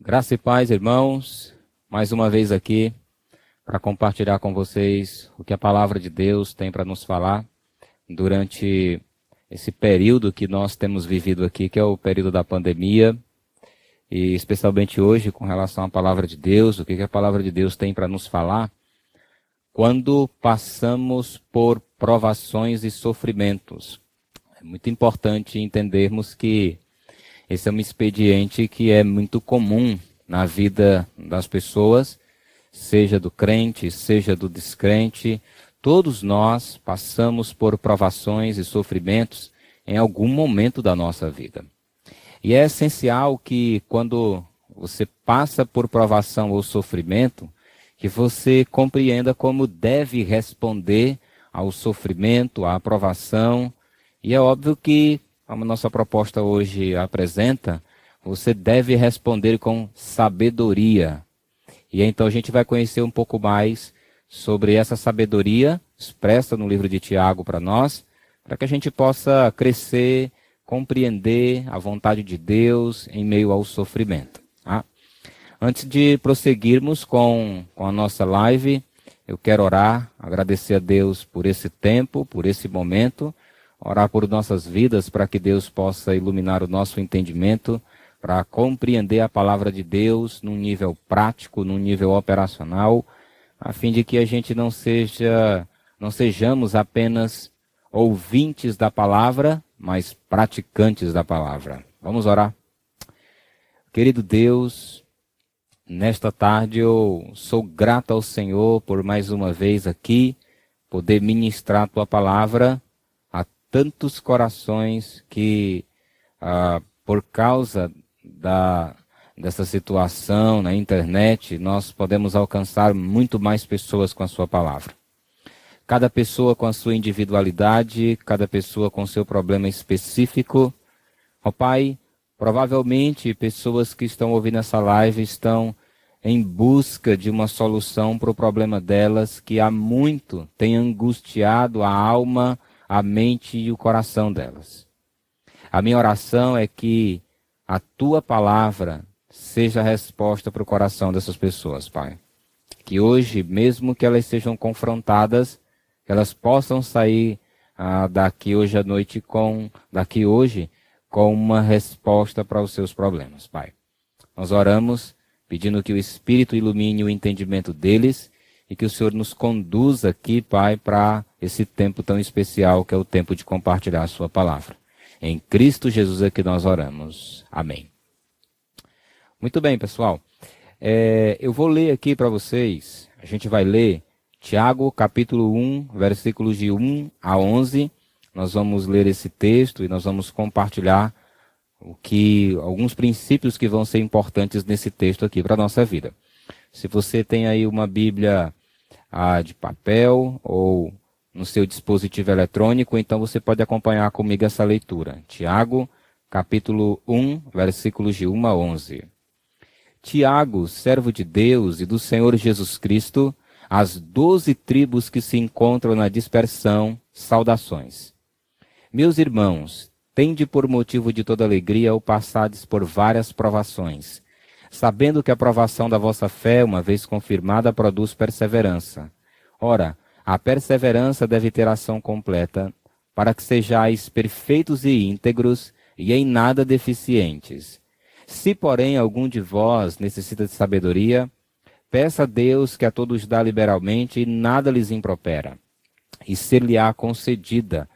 Graça e paz, irmãos, mais uma vez aqui para compartilhar com vocês o que a palavra de Deus tem para nos falar durante esse período que nós temos vivido aqui, que é o período da pandemia, e especialmente hoje com relação à palavra de Deus, o que a palavra de Deus tem para nos falar quando passamos por provações e sofrimentos. É muito importante entendermos que esse é um expediente que é muito comum na vida das pessoas, seja do crente, seja do descrente. Todos nós passamos por provações e sofrimentos em algum momento da nossa vida. E é essencial que quando você passa por provação ou sofrimento, que você compreenda como deve responder ao sofrimento, à provação. E é óbvio que como nossa proposta hoje apresenta, você deve responder com sabedoria. E então a gente vai conhecer um pouco mais sobre essa sabedoria expressa no livro de Tiago para nós, para que a gente possa crescer, compreender a vontade de Deus em meio ao sofrimento. Tá? Antes de prosseguirmos com, com a nossa live, eu quero orar, agradecer a Deus por esse tempo, por esse momento orar por nossas vidas para que Deus possa iluminar o nosso entendimento, para compreender a palavra de Deus num nível prático, num nível operacional, a fim de que a gente não seja, não sejamos apenas ouvintes da palavra, mas praticantes da palavra. Vamos orar. Querido Deus, nesta tarde eu sou grato ao Senhor por mais uma vez aqui poder ministrar a tua palavra tantos corações que, ah, por causa da, dessa situação na internet, nós podemos alcançar muito mais pessoas com a sua palavra. Cada pessoa com a sua individualidade, cada pessoa com seu problema específico. Ó oh, Pai, provavelmente pessoas que estão ouvindo essa live estão em busca de uma solução para o problema delas que há muito tem angustiado a alma a mente e o coração delas. A minha oração é que a tua palavra seja a resposta para o coração dessas pessoas, Pai. Que hoje, mesmo que elas sejam confrontadas, elas possam sair ah, daqui hoje à noite com, daqui hoje, com uma resposta para os seus problemas, Pai. Nós oramos pedindo que o Espírito ilumine o entendimento deles e que o Senhor nos conduza aqui, Pai, para esse tempo tão especial que é o tempo de compartilhar a Sua palavra. Em Cristo Jesus é que nós oramos. Amém. Muito bem, pessoal. É, eu vou ler aqui para vocês, a gente vai ler Tiago, capítulo 1, versículos de 1 a 11. Nós vamos ler esse texto e nós vamos compartilhar o que alguns princípios que vão ser importantes nesse texto aqui para a nossa vida. Se você tem aí uma Bíblia ah, de papel ou no seu dispositivo eletrônico, então você pode acompanhar comigo essa leitura. Tiago, capítulo 1, versículos de 1 a 11. Tiago, servo de Deus e do Senhor Jesus Cristo, as doze tribos que se encontram na dispersão, saudações. Meus irmãos, tende por motivo de toda alegria o passades por várias provações, sabendo que a provação da vossa fé, uma vez confirmada, produz perseverança. Ora, a perseverança deve ter ação completa, para que sejais perfeitos e íntegros e em nada deficientes. Se, porém, algum de vós necessita de sabedoria, peça a Deus que a todos dá liberalmente e nada lhes impropera, e ser-lhe-á concedida.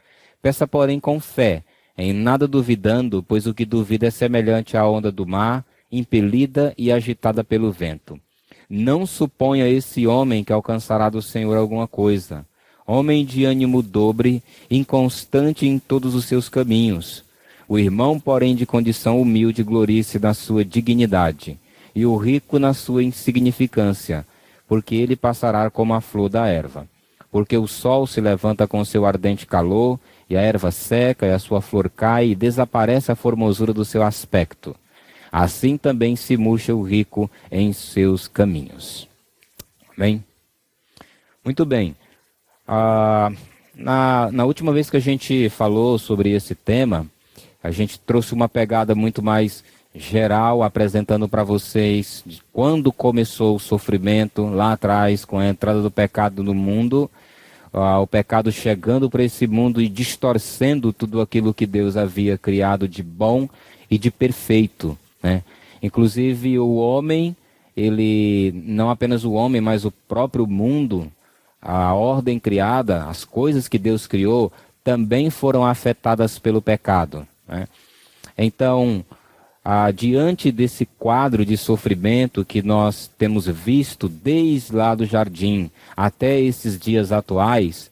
Peça, porém, com fé, em nada duvidando, pois o que duvida é semelhante à onda do mar, impelida e agitada pelo vento. Não suponha esse homem que alcançará do Senhor alguma coisa. Homem de ânimo dobre, inconstante em todos os seus caminhos. O irmão, porém, de condição humilde, glorie-se na sua dignidade, e o rico na sua insignificância, porque ele passará como a flor da erva. Porque o sol se levanta com seu ardente calor, e a erva seca, e a sua flor cai, e desaparece a formosura do seu aspecto assim também se murcha o rico em seus caminhos. Bem? Muito bem. Ah, na, na última vez que a gente falou sobre esse tema, a gente trouxe uma pegada muito mais geral apresentando para vocês quando começou o sofrimento lá atrás com a entrada do pecado no mundo, uh, o pecado chegando para esse mundo e distorcendo tudo aquilo que Deus havia criado de bom e de perfeito, né? Inclusive o homem, ele não apenas o homem, mas o próprio mundo, a ordem criada, as coisas que Deus criou também foram afetadas pelo pecado. Né? Então, ah, diante desse quadro de sofrimento que nós temos visto desde lá do jardim até esses dias atuais,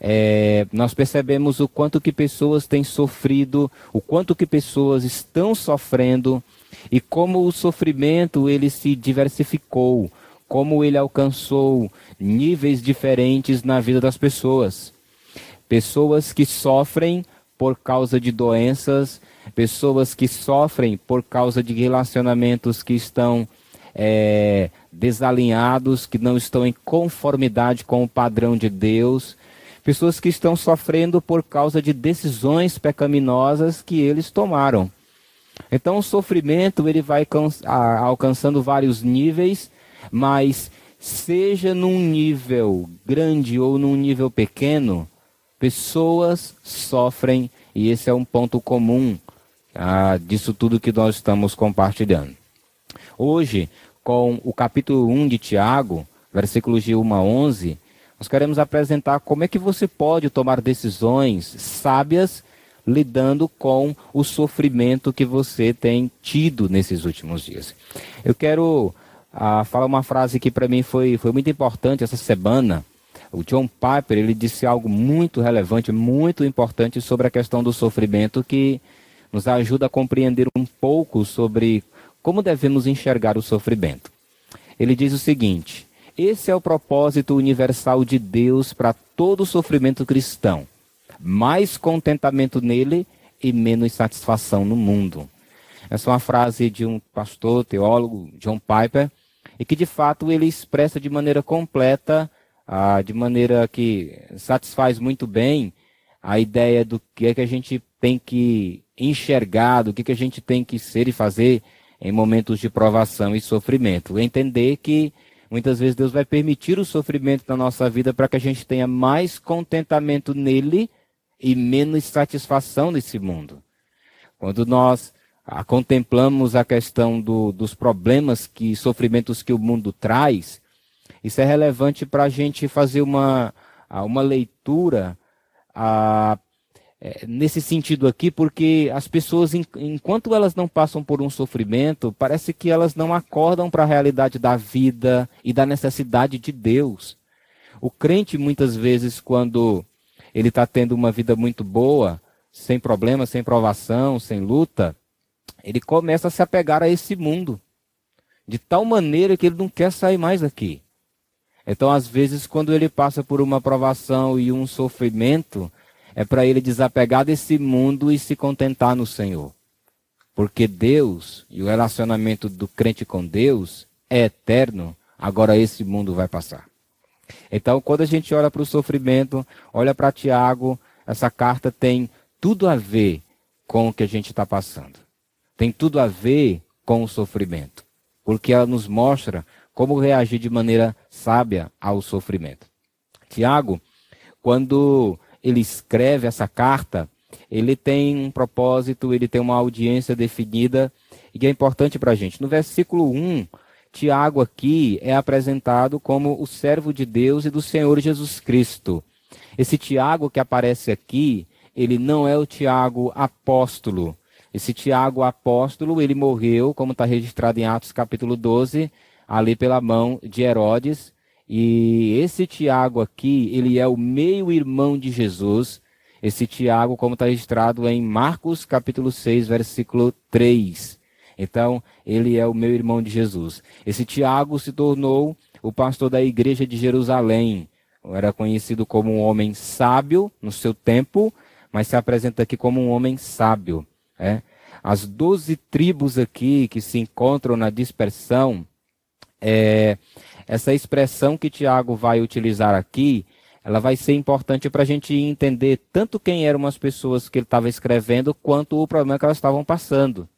é, nós percebemos o quanto que pessoas têm sofrido, o quanto que pessoas estão sofrendo e como o sofrimento ele se diversificou, como ele alcançou níveis diferentes na vida das pessoas. Pessoas que sofrem por causa de doenças pessoas que sofrem por causa de relacionamentos que estão é, desalinhados, que não estão em conformidade com o padrão de Deus, pessoas que estão sofrendo por causa de decisões pecaminosas que eles tomaram. Então o sofrimento ele vai alcançando vários níveis, mas seja num nível grande ou num nível pequeno, pessoas sofrem e esse é um ponto comum ah, disso tudo que nós estamos compartilhando. Hoje, com o capítulo 1 de Tiago, versículos de 1 a 11, nós queremos apresentar como é que você pode tomar decisões sábias lidando com o sofrimento que você tem tido nesses últimos dias. Eu quero ah, falar uma frase que para mim foi, foi muito importante essa semana. O John Piper ele disse algo muito relevante, muito importante sobre a questão do sofrimento que nos ajuda a compreender um pouco sobre como devemos enxergar o sofrimento. Ele diz o seguinte: esse é o propósito universal de Deus para todo sofrimento cristão. Mais contentamento nele e menos satisfação no mundo. Essa é uma frase de um pastor, teólogo, John Piper, e que de fato ele expressa de maneira completa, ah, de maneira que satisfaz muito bem a ideia do que é que a gente tem que enxergar, do que, que a gente tem que ser e fazer em momentos de provação e sofrimento. Entender que muitas vezes Deus vai permitir o sofrimento na nossa vida para que a gente tenha mais contentamento nele e menos satisfação nesse mundo. Quando nós ah, contemplamos a questão do, dos problemas que sofrimentos que o mundo traz, isso é relevante para a gente fazer uma, ah, uma leitura ah, é, nesse sentido aqui, porque as pessoas, enquanto elas não passam por um sofrimento, parece que elas não acordam para a realidade da vida e da necessidade de Deus. O crente, muitas vezes, quando ele está tendo uma vida muito boa, sem problema, sem provação, sem luta, ele começa a se apegar a esse mundo, de tal maneira que ele não quer sair mais daqui. Então, às vezes, quando ele passa por uma provação e um sofrimento, é para ele desapegar desse mundo e se contentar no Senhor. Porque Deus e o relacionamento do crente com Deus é eterno, agora esse mundo vai passar. Então, quando a gente olha para o sofrimento, olha para Tiago, essa carta tem tudo a ver com o que a gente está passando. Tem tudo a ver com o sofrimento. Porque ela nos mostra como reagir de maneira sábia ao sofrimento. Tiago, quando ele escreve essa carta, ele tem um propósito, ele tem uma audiência definida e é importante para a gente. No versículo 1, Tiago aqui é apresentado como o servo de Deus e do Senhor Jesus Cristo. Esse Tiago que aparece aqui, ele não é o Tiago apóstolo. Esse Tiago apóstolo, ele morreu, como está registrado em Atos capítulo 12, ali pela mão de Herodes, e esse Tiago aqui, ele é o meio-irmão de Jesus. Esse Tiago, como está registrado em Marcos capítulo 6, versículo 3. Então, ele é o meu irmão de Jesus. Esse Tiago se tornou o pastor da igreja de Jerusalém. Era conhecido como um homem sábio no seu tempo, mas se apresenta aqui como um homem sábio. É? As doze tribos aqui que se encontram na dispersão, é, essa expressão que Tiago vai utilizar aqui, ela vai ser importante para a gente entender tanto quem eram as pessoas que ele estava escrevendo, quanto o problema que elas estavam passando.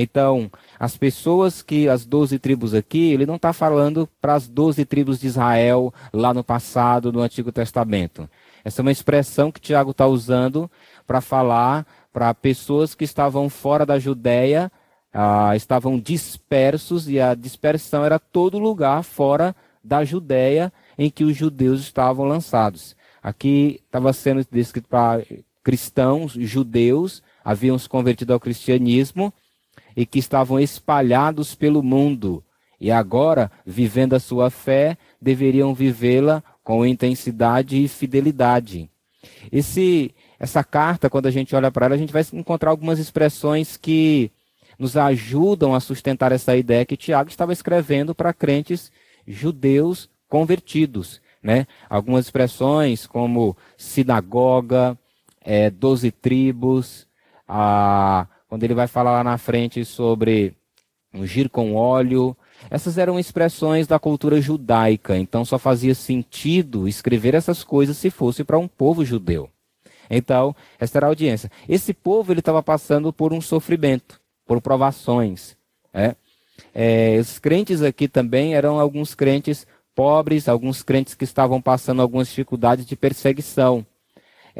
Então, as pessoas que, as doze tribos aqui, ele não está falando para as doze tribos de Israel lá no passado, no Antigo Testamento. Essa é uma expressão que Tiago está usando para falar para pessoas que estavam fora da Judéia, ah, estavam dispersos, e a dispersão era todo lugar fora da Judéia em que os judeus estavam lançados. Aqui estava sendo descrito para cristãos, judeus, haviam se convertido ao cristianismo e que estavam espalhados pelo mundo. E agora, vivendo a sua fé, deveriam vivê-la com intensidade e fidelidade. Esse, essa carta, quando a gente olha para ela, a gente vai encontrar algumas expressões que nos ajudam a sustentar essa ideia que Tiago estava escrevendo para crentes judeus convertidos. Né? Algumas expressões como sinagoga, é, doze tribos, a, quando ele vai falar lá na frente sobre ungir com óleo. Essas eram expressões da cultura judaica, então só fazia sentido escrever essas coisas se fosse para um povo judeu. Então, essa era a audiência. Esse povo ele estava passando por um sofrimento, por provações. É? É, os crentes aqui também eram alguns crentes pobres, alguns crentes que estavam passando algumas dificuldades de perseguição.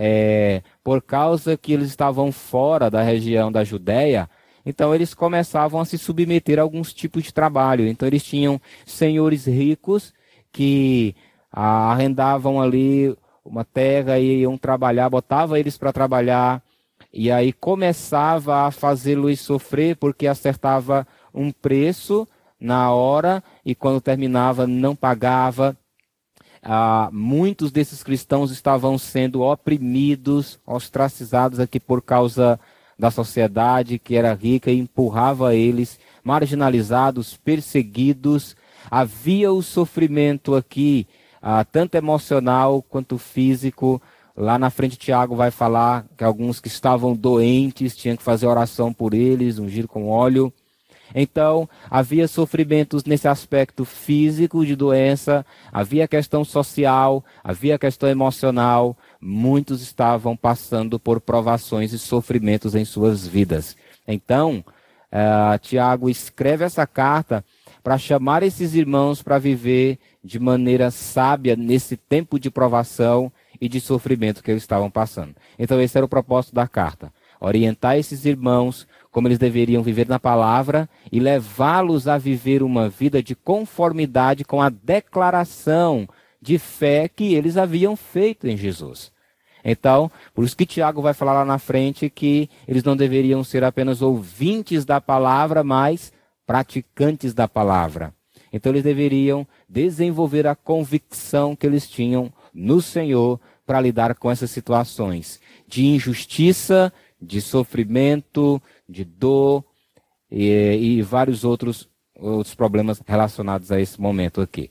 É, por causa que eles estavam fora da região da Judéia, então eles começavam a se submeter a alguns tipos de trabalho. Então eles tinham senhores ricos que arrendavam ali uma terra e iam trabalhar, botava eles para trabalhar e aí começava a fazê-los sofrer porque acertava um preço na hora e quando terminava não pagava. Ah, muitos desses cristãos estavam sendo oprimidos, ostracizados aqui por causa da sociedade que era rica e empurrava eles, marginalizados, perseguidos. Havia o sofrimento aqui, ah, tanto emocional quanto físico. Lá na frente, Tiago vai falar que alguns que estavam doentes tinham que fazer oração por eles, ungir com óleo. Então, havia sofrimentos nesse aspecto físico de doença, havia questão social, havia questão emocional. Muitos estavam passando por provações e sofrimentos em suas vidas. Então, uh, Tiago escreve essa carta para chamar esses irmãos para viver de maneira sábia nesse tempo de provação e de sofrimento que eles estavam passando. Então, esse era o propósito da carta orientar esses irmãos como eles deveriam viver na palavra e levá-los a viver uma vida de conformidade com a declaração de fé que eles haviam feito em Jesus. Então, por isso que Tiago vai falar lá na frente que eles não deveriam ser apenas ouvintes da palavra, mas praticantes da palavra. Então, eles deveriam desenvolver a convicção que eles tinham no Senhor para lidar com essas situações de injustiça, de sofrimento, de dor e, e vários outros, outros problemas relacionados a esse momento aqui.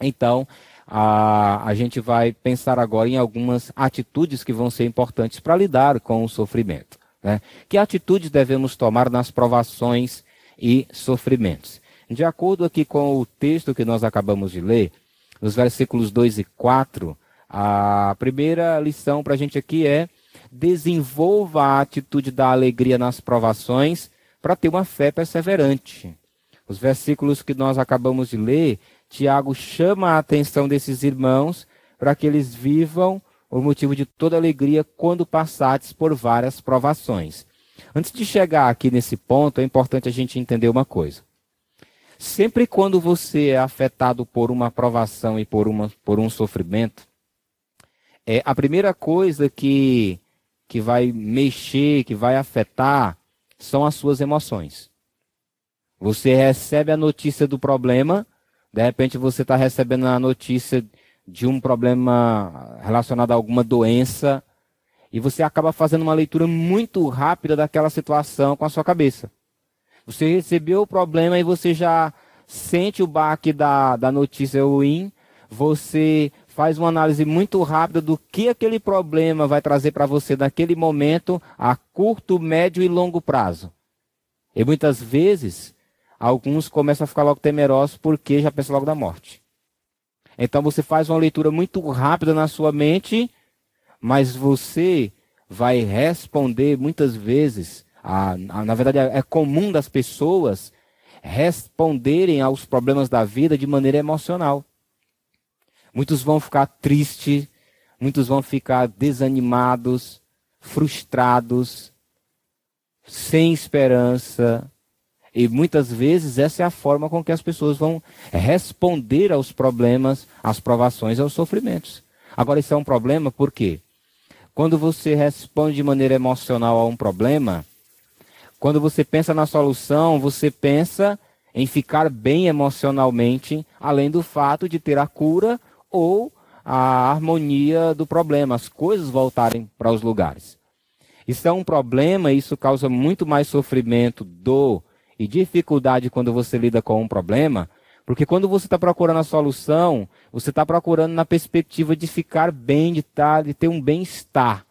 Então, a, a gente vai pensar agora em algumas atitudes que vão ser importantes para lidar com o sofrimento. Né? Que atitudes devemos tomar nas provações e sofrimentos? De acordo aqui com o texto que nós acabamos de ler, nos versículos 2 e 4, a primeira lição para a gente aqui é desenvolva a atitude da alegria nas provações para ter uma fé perseverante. Os versículos que nós acabamos de ler, Tiago chama a atenção desses irmãos para que eles vivam o motivo de toda alegria quando passados por várias provações. Antes de chegar aqui nesse ponto, é importante a gente entender uma coisa. Sempre quando você é afetado por uma provação e por, uma, por um sofrimento, é a primeira coisa que que vai mexer, que vai afetar, são as suas emoções. Você recebe a notícia do problema, de repente você está recebendo a notícia de um problema relacionado a alguma doença, e você acaba fazendo uma leitura muito rápida daquela situação com a sua cabeça. Você recebeu o problema e você já sente o baque da, da notícia ruim, você faz uma análise muito rápida do que aquele problema vai trazer para você naquele momento, a curto, médio e longo prazo. E muitas vezes, alguns começam a ficar logo temerosos porque já pensam logo na morte. Então você faz uma leitura muito rápida na sua mente, mas você vai responder muitas vezes a, a, na verdade, é, é comum das pessoas responderem aos problemas da vida de maneira emocional. Muitos vão ficar tristes, muitos vão ficar desanimados, frustrados, sem esperança. E muitas vezes essa é a forma com que as pessoas vão responder aos problemas, às provações, aos sofrimentos. Agora, isso é um problema por quê? Quando você responde de maneira emocional a um problema, quando você pensa na solução, você pensa em ficar bem emocionalmente, além do fato de ter a cura ou a harmonia do problema, as coisas voltarem para os lugares. Isso é um problema, isso causa muito mais sofrimento, dor e dificuldade quando você lida com um problema, porque quando você está procurando a solução, você está procurando na perspectiva de ficar bem, de, tá, de ter um bem-estar.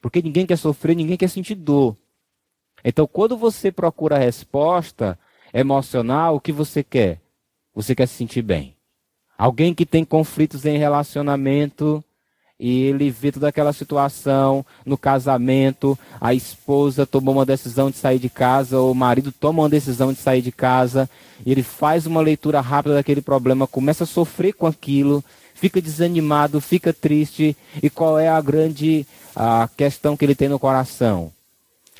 Porque ninguém quer sofrer, ninguém quer sentir dor. Então, quando você procura a resposta emocional, o que você quer? Você quer se sentir bem. Alguém que tem conflitos em relacionamento e ele vê toda aquela situação no casamento, a esposa tomou uma decisão de sair de casa, ou o marido toma uma decisão de sair de casa, e ele faz uma leitura rápida daquele problema, começa a sofrer com aquilo, fica desanimado, fica triste, e qual é a grande a questão que ele tem no coração?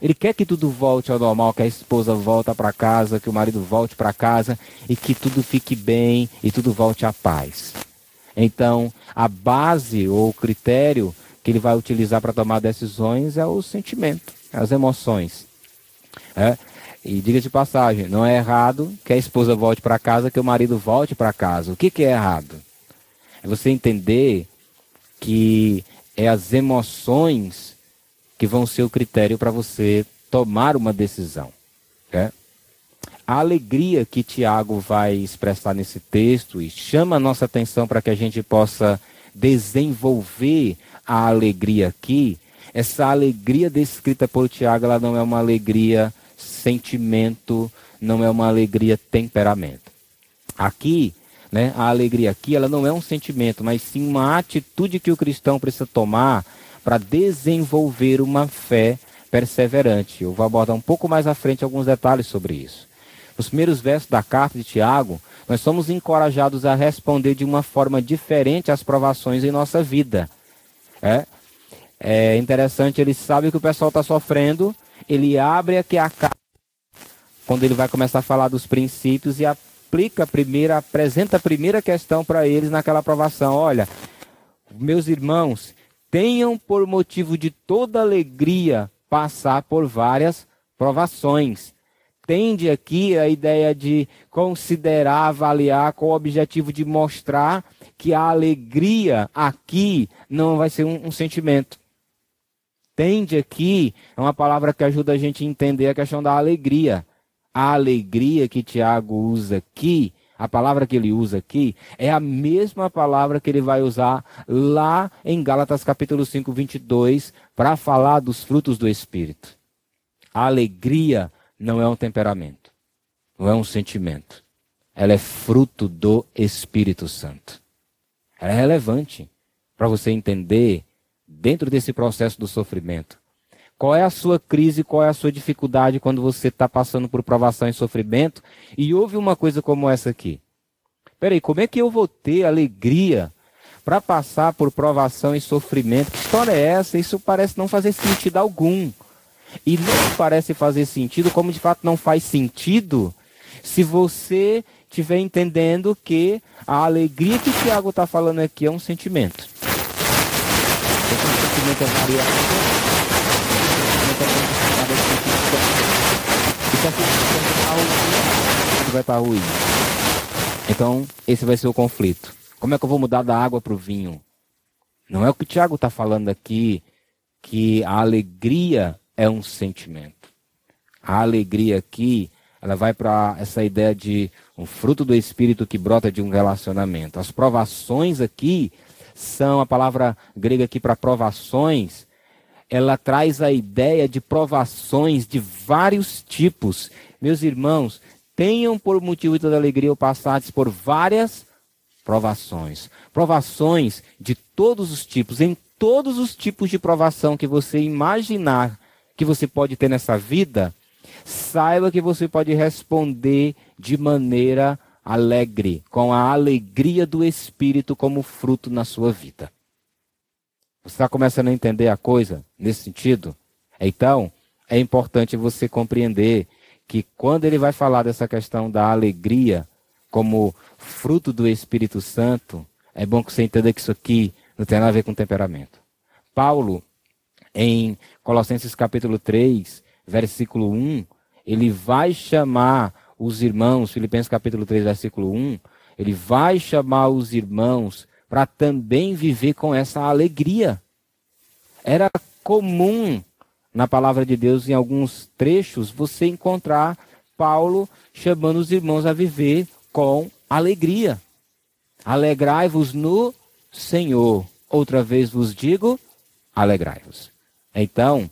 Ele quer que tudo volte ao normal, que a esposa volte para casa, que o marido volte para casa e que tudo fique bem e tudo volte à paz. Então, a base ou o critério que ele vai utilizar para tomar decisões é o sentimento, as emoções. É? E diga de passagem, não é errado que a esposa volte para casa, que o marido volte para casa. O que, que é errado? É você entender que é as emoções que vão ser o critério para você tomar uma decisão. É? A alegria que Tiago vai expressar nesse texto e chama a nossa atenção para que a gente possa desenvolver a alegria aqui. Essa alegria descrita por Tiago, ela não é uma alegria sentimento, não é uma alegria temperamento. Aqui, né, a alegria aqui, ela não é um sentimento, mas sim uma atitude que o cristão precisa tomar para desenvolver uma fé perseverante. Eu vou abordar um pouco mais à frente alguns detalhes sobre isso. Nos primeiros versos da carta de Tiago, nós somos encorajados a responder de uma forma diferente às provações em nossa vida. É, é interessante, ele sabe que o pessoal está sofrendo, ele abre aqui a carta, quando ele vai começar a falar dos princípios e aplica a primeira, apresenta a primeira questão para eles naquela aprovação. Olha, meus irmãos, tenham por motivo de toda alegria passar por várias provações. Tende aqui a ideia de considerar, avaliar com o objetivo de mostrar que a alegria aqui não vai ser um, um sentimento. Tende aqui é uma palavra que ajuda a gente a entender a questão da alegria. A alegria que Tiago usa aqui a palavra que ele usa aqui é a mesma palavra que ele vai usar lá em Gálatas capítulo 5, 22, para falar dos frutos do Espírito. A alegria não é um temperamento, não é um sentimento. Ela é fruto do Espírito Santo. Ela é relevante para você entender, dentro desse processo do sofrimento, qual é a sua crise, qual é a sua dificuldade quando você está passando por provação e sofrimento e ouve uma coisa como essa aqui. Peraí, como é que eu vou ter alegria para passar por provação e sofrimento? Que história é essa? Isso parece não fazer sentido algum. E não parece fazer sentido, como de fato não faz sentido, se você estiver entendendo que a alegria que o Tiago está falando aqui é um sentimento. Esse sentimento é variável vai estar ruim. Então, esse vai ser o conflito. Como é que eu vou mudar da água para o vinho? Não é o que o Tiago está falando aqui, que a alegria é um sentimento. A alegria aqui, ela vai para essa ideia de um fruto do Espírito que brota de um relacionamento. As provações aqui são, a palavra grega aqui para provações, ela traz a ideia de provações de vários tipos. Meus irmãos, tenham por motivo de toda alegria o passados por várias provações. Provações de todos os tipos, em todos os tipos de provação que você imaginar que você pode ter nessa vida, saiba que você pode responder de maneira alegre, com a alegria do Espírito como fruto na sua vida. Você está começando a entender a coisa nesse sentido? Então, é importante você compreender que quando ele vai falar dessa questão da alegria como fruto do Espírito Santo, é bom que você entenda que isso aqui não tem nada a ver com temperamento. Paulo, em Colossenses capítulo 3, versículo 1, ele vai chamar os irmãos, Filipenses capítulo 3, versículo 1, ele vai chamar os irmãos para também viver com essa alegria. Era comum na palavra de Deus, em alguns trechos, você encontrar Paulo chamando os irmãos a viver com alegria. Alegrai-vos no Senhor. Outra vez vos digo, alegrai-vos. Então,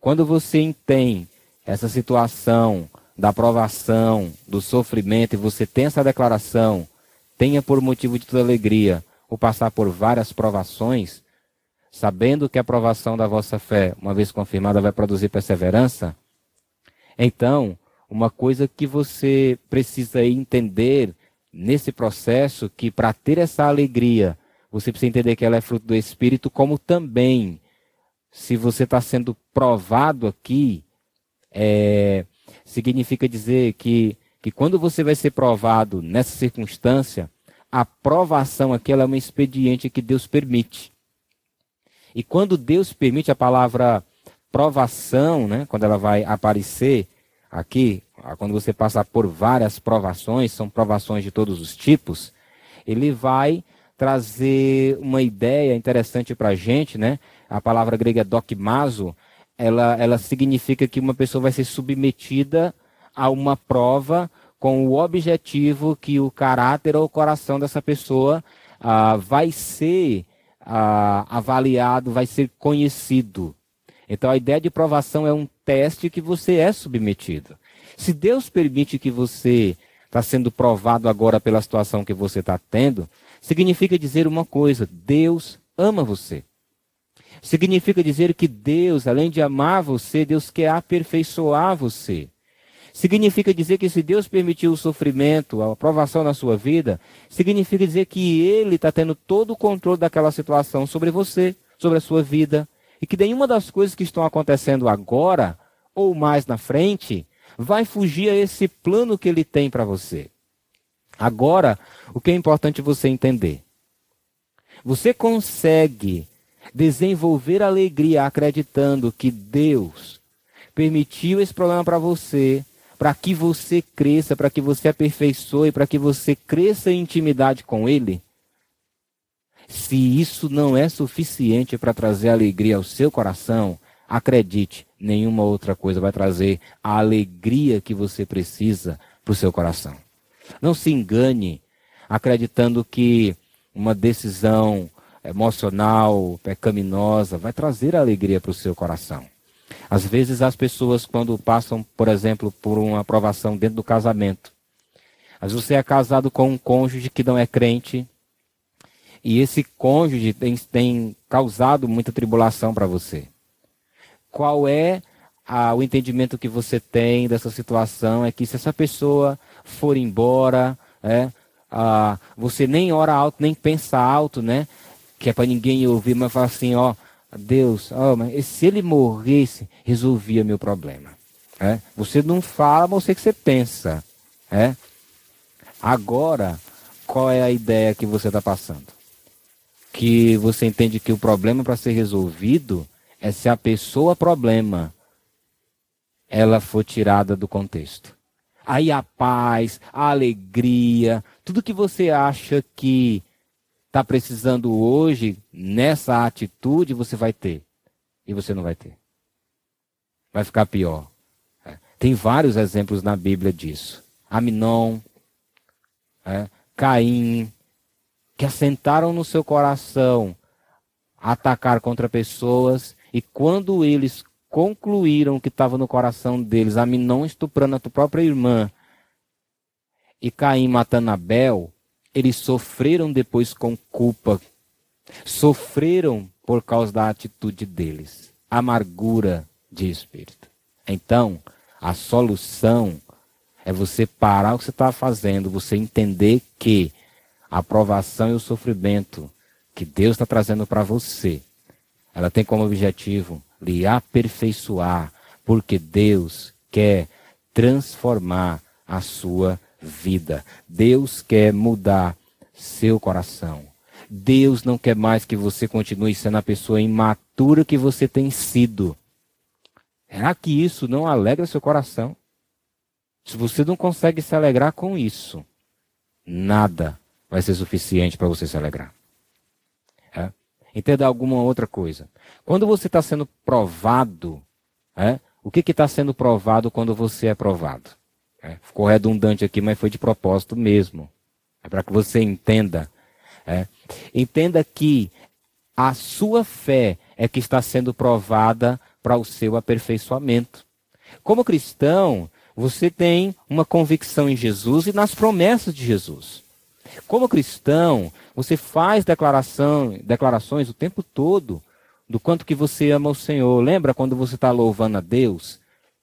quando você tem essa situação da provação, do sofrimento, e você tem essa declaração, tenha por motivo de toda alegria o passar por várias provações, sabendo que a provação da vossa fé, uma vez confirmada, vai produzir perseverança, então, uma coisa que você precisa entender nesse processo, que para ter essa alegria, você precisa entender que ela é fruto do Espírito, como também, se você está sendo provado aqui, é, significa dizer que, que quando você vai ser provado nessa circunstância, a provação aqui é um expediente que Deus permite. E quando Deus permite a palavra provação, né, quando ela vai aparecer aqui, quando você passar por várias provações, são provações de todos os tipos, ele vai trazer uma ideia interessante para a gente, né? A palavra grega dokmazo, ela, ela significa que uma pessoa vai ser submetida a uma prova com o objetivo que o caráter ou o coração dessa pessoa ah, vai ser ah, avaliado, vai ser conhecido. Então a ideia de provação é um teste que você é submetido. Se Deus permite que você está sendo provado agora pela situação que você está tendo, significa dizer uma coisa: Deus ama você. Significa dizer que Deus, além de amar você, Deus quer aperfeiçoar você. Significa dizer que se Deus permitiu o sofrimento, a aprovação na sua vida, significa dizer que Ele está tendo todo o controle daquela situação sobre você, sobre a sua vida. E que nenhuma das coisas que estão acontecendo agora, ou mais na frente, vai fugir a esse plano que Ele tem para você. Agora, o que é importante você entender? Você consegue desenvolver alegria acreditando que Deus permitiu esse problema para você para que você cresça, para que você aperfeiçoe, para que você cresça em intimidade com Ele, se isso não é suficiente para trazer alegria ao seu coração, acredite, nenhuma outra coisa vai trazer a alegria que você precisa para o seu coração. Não se engane acreditando que uma decisão emocional, pecaminosa, vai trazer alegria para o seu coração. Às vezes as pessoas, quando passam, por exemplo, por uma aprovação dentro do casamento, às vezes você é casado com um cônjuge que não é crente, e esse cônjuge tem, tem causado muita tribulação para você. Qual é a, o entendimento que você tem dessa situação? É que se essa pessoa for embora, é, a, você nem ora alto, nem pensa alto, né? Que é para ninguém ouvir, mas fala assim, ó, Deus, oh, mas se ele morresse, resolvia meu problema. É? Você não fala, mas sei que você pensa. É? Agora, qual é a ideia que você está passando? Que você entende que o problema para ser resolvido é se a pessoa problema ela for tirada do contexto. Aí a paz, a alegria, tudo que você acha que está precisando hoje, nessa atitude, você vai ter. E você não vai ter. Vai ficar pior. É. Tem vários exemplos na Bíblia disso. Aminon, é, Caim, que assentaram no seu coração atacar contra pessoas, e quando eles concluíram que estava no coração deles, Aminon estuprando a tua própria irmã, e Caim matando Abel, eles sofreram depois com culpa, sofreram por causa da atitude deles. Amargura, de espírito. Então, a solução é você parar o que você está fazendo, você entender que a aprovação e o sofrimento que Deus está trazendo para você, ela tem como objetivo lhe aperfeiçoar, porque Deus quer transformar a sua vida. Deus quer mudar seu coração. Deus não quer mais que você continue sendo a pessoa imatura que você tem sido. Será que isso não alegra seu coração? Se você não consegue se alegrar com isso, nada vai ser suficiente para você se alegrar. É? Entenda alguma outra coisa. Quando você está sendo provado, é? o que está sendo provado quando você é provado? É? Ficou redundante aqui, mas foi de propósito mesmo. É para que você entenda. É? Entenda que a sua fé é que está sendo provada para o seu aperfeiçoamento. Como cristão, você tem uma convicção em Jesus e nas promessas de Jesus. Como cristão, você faz declaração, declarações o tempo todo do quanto que você ama o Senhor. Lembra quando você está louvando a Deus?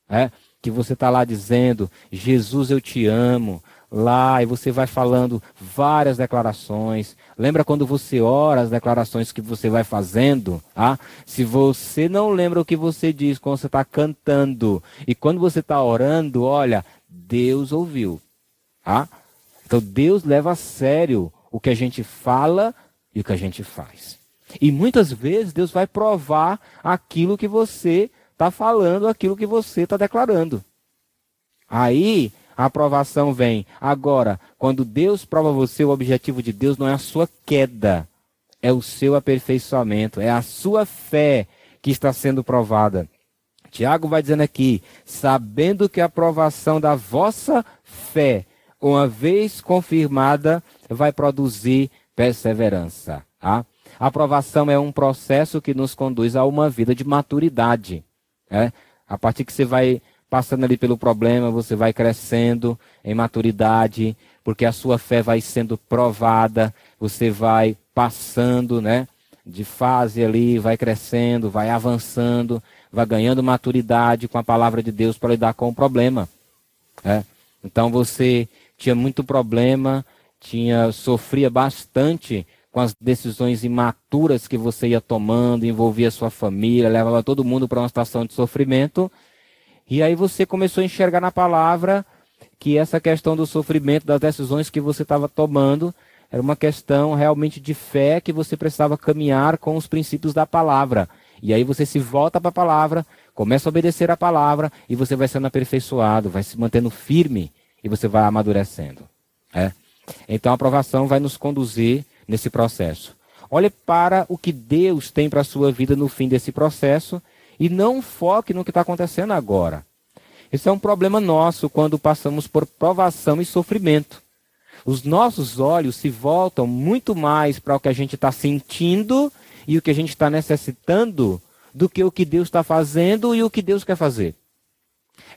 É? Que você está lá dizendo, Jesus, eu te amo, lá e você vai falando várias declarações. Lembra quando você ora as declarações que você vai fazendo? Ah? Se você não lembra o que você diz quando você está cantando e quando você está orando, olha, Deus ouviu. Ah? Então Deus leva a sério o que a gente fala e o que a gente faz. E muitas vezes Deus vai provar aquilo que você está falando, aquilo que você está declarando. Aí a aprovação vem. Agora, quando Deus prova você, o objetivo de Deus não é a sua queda, é o seu aperfeiçoamento, é a sua fé que está sendo provada. Tiago vai dizendo aqui: sabendo que a aprovação da vossa fé, uma vez confirmada, vai produzir perseverança. Tá? A aprovação é um processo que nos conduz a uma vida de maturidade. É? A partir que você vai passando ali pelo problema, você vai crescendo em maturidade, porque a sua fé vai sendo provada, você vai passando, né? De fase ali, vai crescendo, vai avançando, vai ganhando maturidade com a palavra de Deus para lidar com o problema. Né? Então você tinha muito problema, tinha sofria bastante com as decisões imaturas que você ia tomando, envolvia sua família, levava todo mundo para uma situação de sofrimento. E aí você começou a enxergar na palavra que essa questão do sofrimento, das decisões que você estava tomando, era uma questão realmente de fé que você precisava caminhar com os princípios da palavra. E aí você se volta para a palavra, começa a obedecer a palavra e você vai sendo aperfeiçoado, vai se mantendo firme e você vai amadurecendo. É? Então a aprovação vai nos conduzir nesse processo. Olhe para o que Deus tem para a sua vida no fim desse processo e não foque no que está acontecendo agora. Isso é um problema nosso quando passamos por provação e sofrimento. Os nossos olhos se voltam muito mais para o que a gente está sentindo e o que a gente está necessitando do que o que Deus está fazendo e o que Deus quer fazer.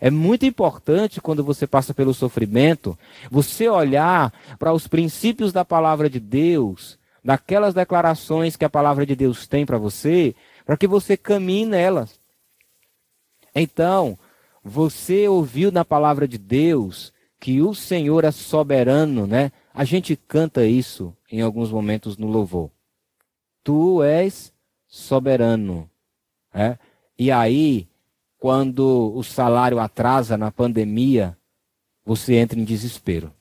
É muito importante quando você passa pelo sofrimento, você olhar para os princípios da palavra de Deus, daquelas declarações que a palavra de Deus tem para você, para que você caminhe nelas. Então, você ouviu na palavra de Deus que o Senhor é soberano, né? A gente canta isso em alguns momentos no louvor. Tu és soberano. É? E aí, quando o salário atrasa na pandemia, você entra em desespero.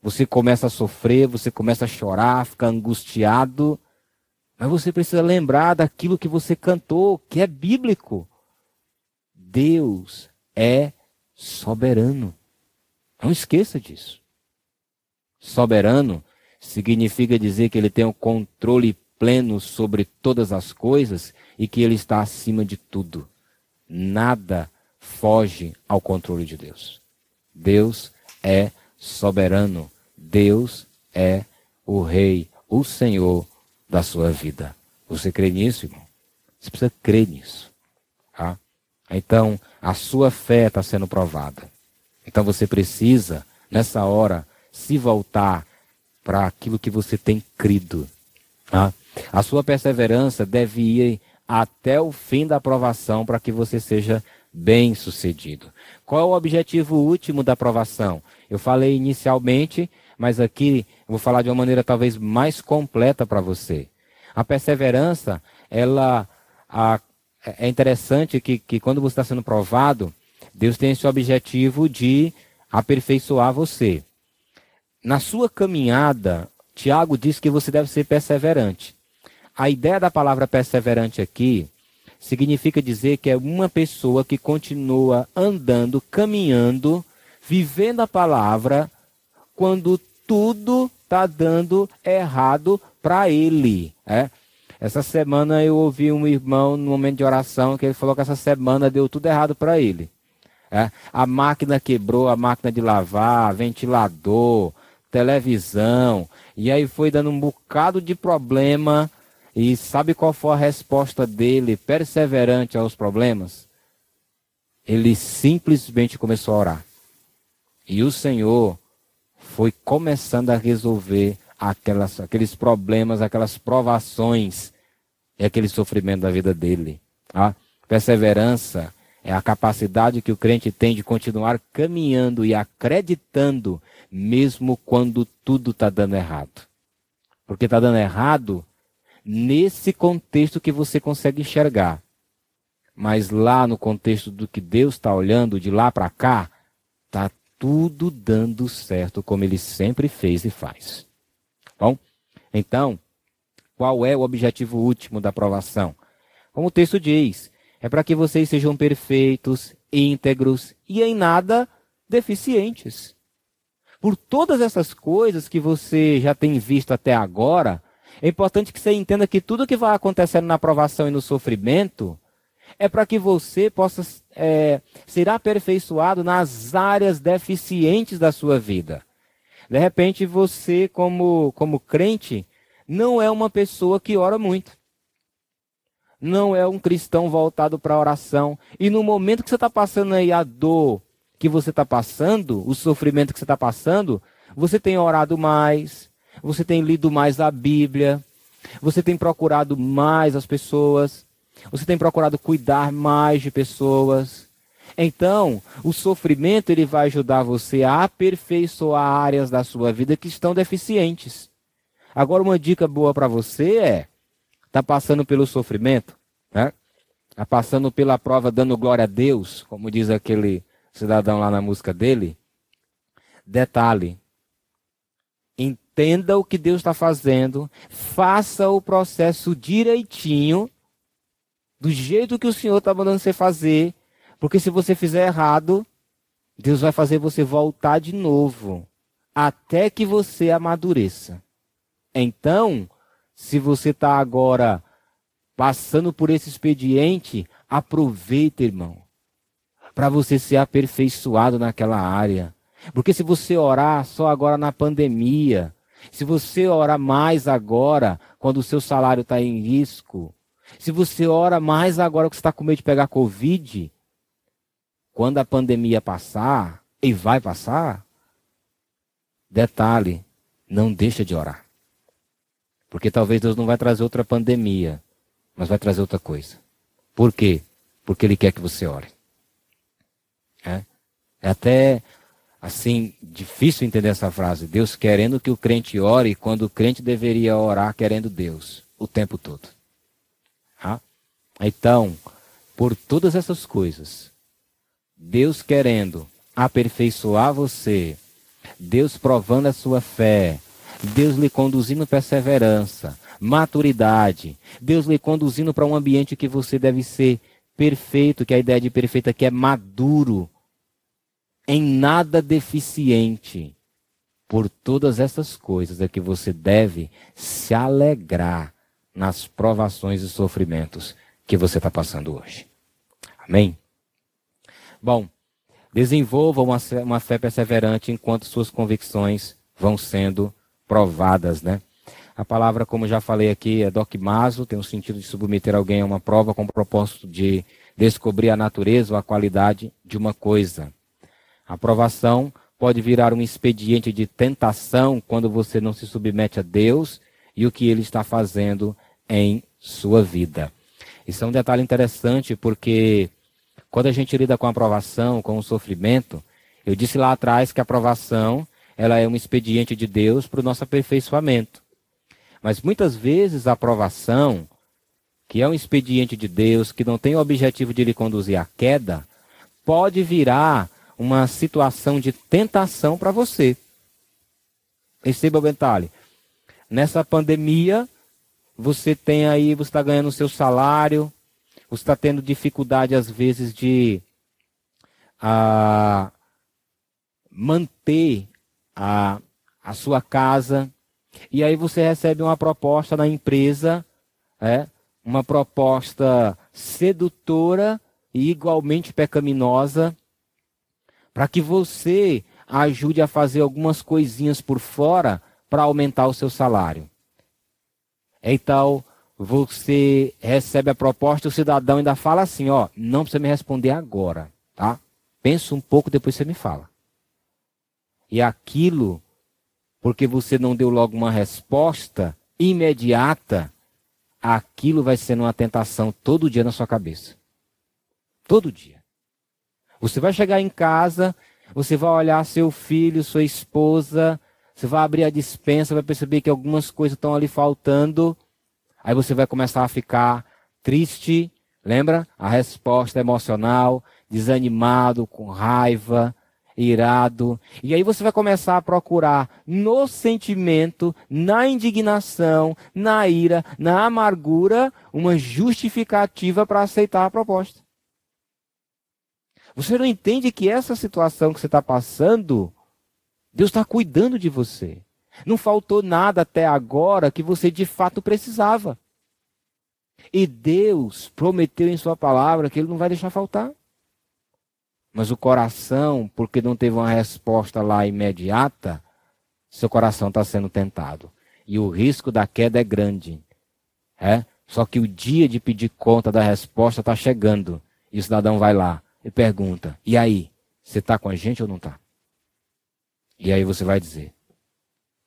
Você começa a sofrer, você começa a chorar, fica angustiado. Mas você precisa lembrar daquilo que você cantou, que é bíblico. Deus é soberano. Não esqueça disso. Soberano significa dizer que ele tem o controle pleno sobre todas as coisas e que ele está acima de tudo. Nada foge ao controle de Deus. Deus é soberano. Deus é o Rei, o Senhor da sua vida. Você crê nisso, irmão? Você precisa crer nisso. Tá? Então, a sua fé está sendo provada. Então, você precisa, nessa hora, se voltar para aquilo que você tem crido. Tá? A sua perseverança deve ir até o fim da aprovação para que você seja bem sucedido. Qual é o objetivo último da aprovação? Eu falei inicialmente, mas aqui vou falar de uma maneira talvez mais completa para você. A perseverança, ela a, é interessante que, que quando você está sendo provado, Deus tem esse objetivo de aperfeiçoar você. Na sua caminhada, Tiago diz que você deve ser perseverante. A ideia da palavra perseverante aqui significa dizer que é uma pessoa que continua andando, caminhando, vivendo a palavra, quando tudo está dando errado para ele. É? Essa semana eu ouvi um irmão no momento de oração que ele falou que essa semana deu tudo errado para ele. É? A máquina quebrou, a máquina de lavar, ventilador, televisão, e aí foi dando um bocado de problema e sabe qual foi a resposta dele, perseverante aos problemas? Ele simplesmente começou a orar. E o Senhor foi começando a resolver aquelas, aqueles problemas, aquelas provações e aquele sofrimento da vida dele. A perseverança é a capacidade que o crente tem de continuar caminhando e acreditando, mesmo quando tudo está dando errado. Porque está dando errado nesse contexto que você consegue enxergar. Mas lá no contexto do que Deus está olhando, de lá para cá, está tudo dando certo como ele sempre fez e faz. Bom, então, qual é o objetivo último da aprovação? Como o texto diz, é para que vocês sejam perfeitos, íntegros e em nada deficientes. Por todas essas coisas que você já tem visto até agora, é importante que você entenda que tudo que vai acontecendo na aprovação e no sofrimento é para que você possa é, ser aperfeiçoado nas áreas deficientes da sua vida. De repente, você, como, como crente, não é uma pessoa que ora muito. Não é um cristão voltado para a oração. E no momento que você está passando aí a dor que você está passando, o sofrimento que você está passando, você tem orado mais, você tem lido mais a Bíblia, você tem procurado mais as pessoas, você tem procurado cuidar mais de pessoas. Então, o sofrimento ele vai ajudar você a aperfeiçoar áreas da sua vida que estão deficientes. Agora, uma dica boa para você é: está passando pelo sofrimento, né? Está passando pela prova dando glória a Deus, como diz aquele cidadão lá na música dele. Detalhe: entenda o que Deus está fazendo, faça o processo direitinho, do jeito que o Senhor está mandando você fazer, porque se você fizer errado, Deus vai fazer você voltar de novo, até que você amadureça. Então, se você está agora passando por esse expediente, aproveita, irmão, para você ser aperfeiçoado naquela área. Porque se você orar só agora na pandemia, se você ora mais agora, quando o seu salário está em risco, se você ora mais agora que você está com medo de pegar Covid, quando a pandemia passar, e vai passar, detalhe, não deixa de orar. Porque talvez Deus não vai trazer outra pandemia, mas vai trazer outra coisa. Por quê? Porque Ele quer que você ore. É, é até assim, difícil entender essa frase. Deus querendo que o crente ore quando o crente deveria orar querendo Deus o tempo todo. Ah? Então, por todas essas coisas, Deus querendo aperfeiçoar você, Deus provando a sua fé, Deus lhe conduzindo perseverança, maturidade, Deus lhe conduzindo para um ambiente que você deve ser perfeito, que a ideia de perfeito aqui é maduro, em nada deficiente. Por todas essas coisas é que você deve se alegrar nas provações e sofrimentos que você está passando hoje. Amém? Bom, desenvolva uma, uma fé perseverante enquanto suas convicções vão sendo provadas, né? A palavra, como já falei aqui, é dogmazo, tem o sentido de submeter alguém a uma prova com o propósito de descobrir a natureza ou a qualidade de uma coisa. A aprovação pode virar um expediente de tentação quando você não se submete a Deus e o que ele está fazendo em sua vida. Isso é um detalhe interessante porque quando a gente lida com a aprovação, com o sofrimento, eu disse lá atrás que a aprovação ela é um expediente de Deus para o nosso aperfeiçoamento. Mas muitas vezes a aprovação, que é um expediente de Deus, que não tem o objetivo de lhe conduzir à queda, pode virar uma situação de tentação para você. Receba o detalhe. Nessa pandemia, você tem aí, você está ganhando o seu salário, você está tendo dificuldade às vezes de manter a, a sua casa, e aí você recebe uma proposta na empresa, é, uma proposta sedutora e igualmente pecaminosa, para que você ajude a fazer algumas coisinhas por fora para aumentar o seu salário. Então, você recebe a proposta, o cidadão ainda fala assim, ó, não precisa me responder agora, tá? Pensa um pouco, depois você me fala. E aquilo, porque você não deu logo uma resposta imediata, aquilo vai sendo uma tentação todo dia na sua cabeça. Todo dia. Você vai chegar em casa, você vai olhar seu filho, sua esposa, você vai abrir a dispensa, vai perceber que algumas coisas estão ali faltando. Aí você vai começar a ficar triste, lembra? A resposta emocional, desanimado, com raiva, irado. E aí você vai começar a procurar no sentimento, na indignação, na ira, na amargura, uma justificativa para aceitar a proposta. Você não entende que essa situação que você está passando, Deus está cuidando de você. Não faltou nada até agora que você de fato precisava. E Deus prometeu em Sua palavra que Ele não vai deixar faltar. Mas o coração, porque não teve uma resposta lá imediata, seu coração está sendo tentado. E o risco da queda é grande. É? Só que o dia de pedir conta da resposta está chegando. E o cidadão vai lá e pergunta: E aí? Você está com a gente ou não está? E aí você vai dizer: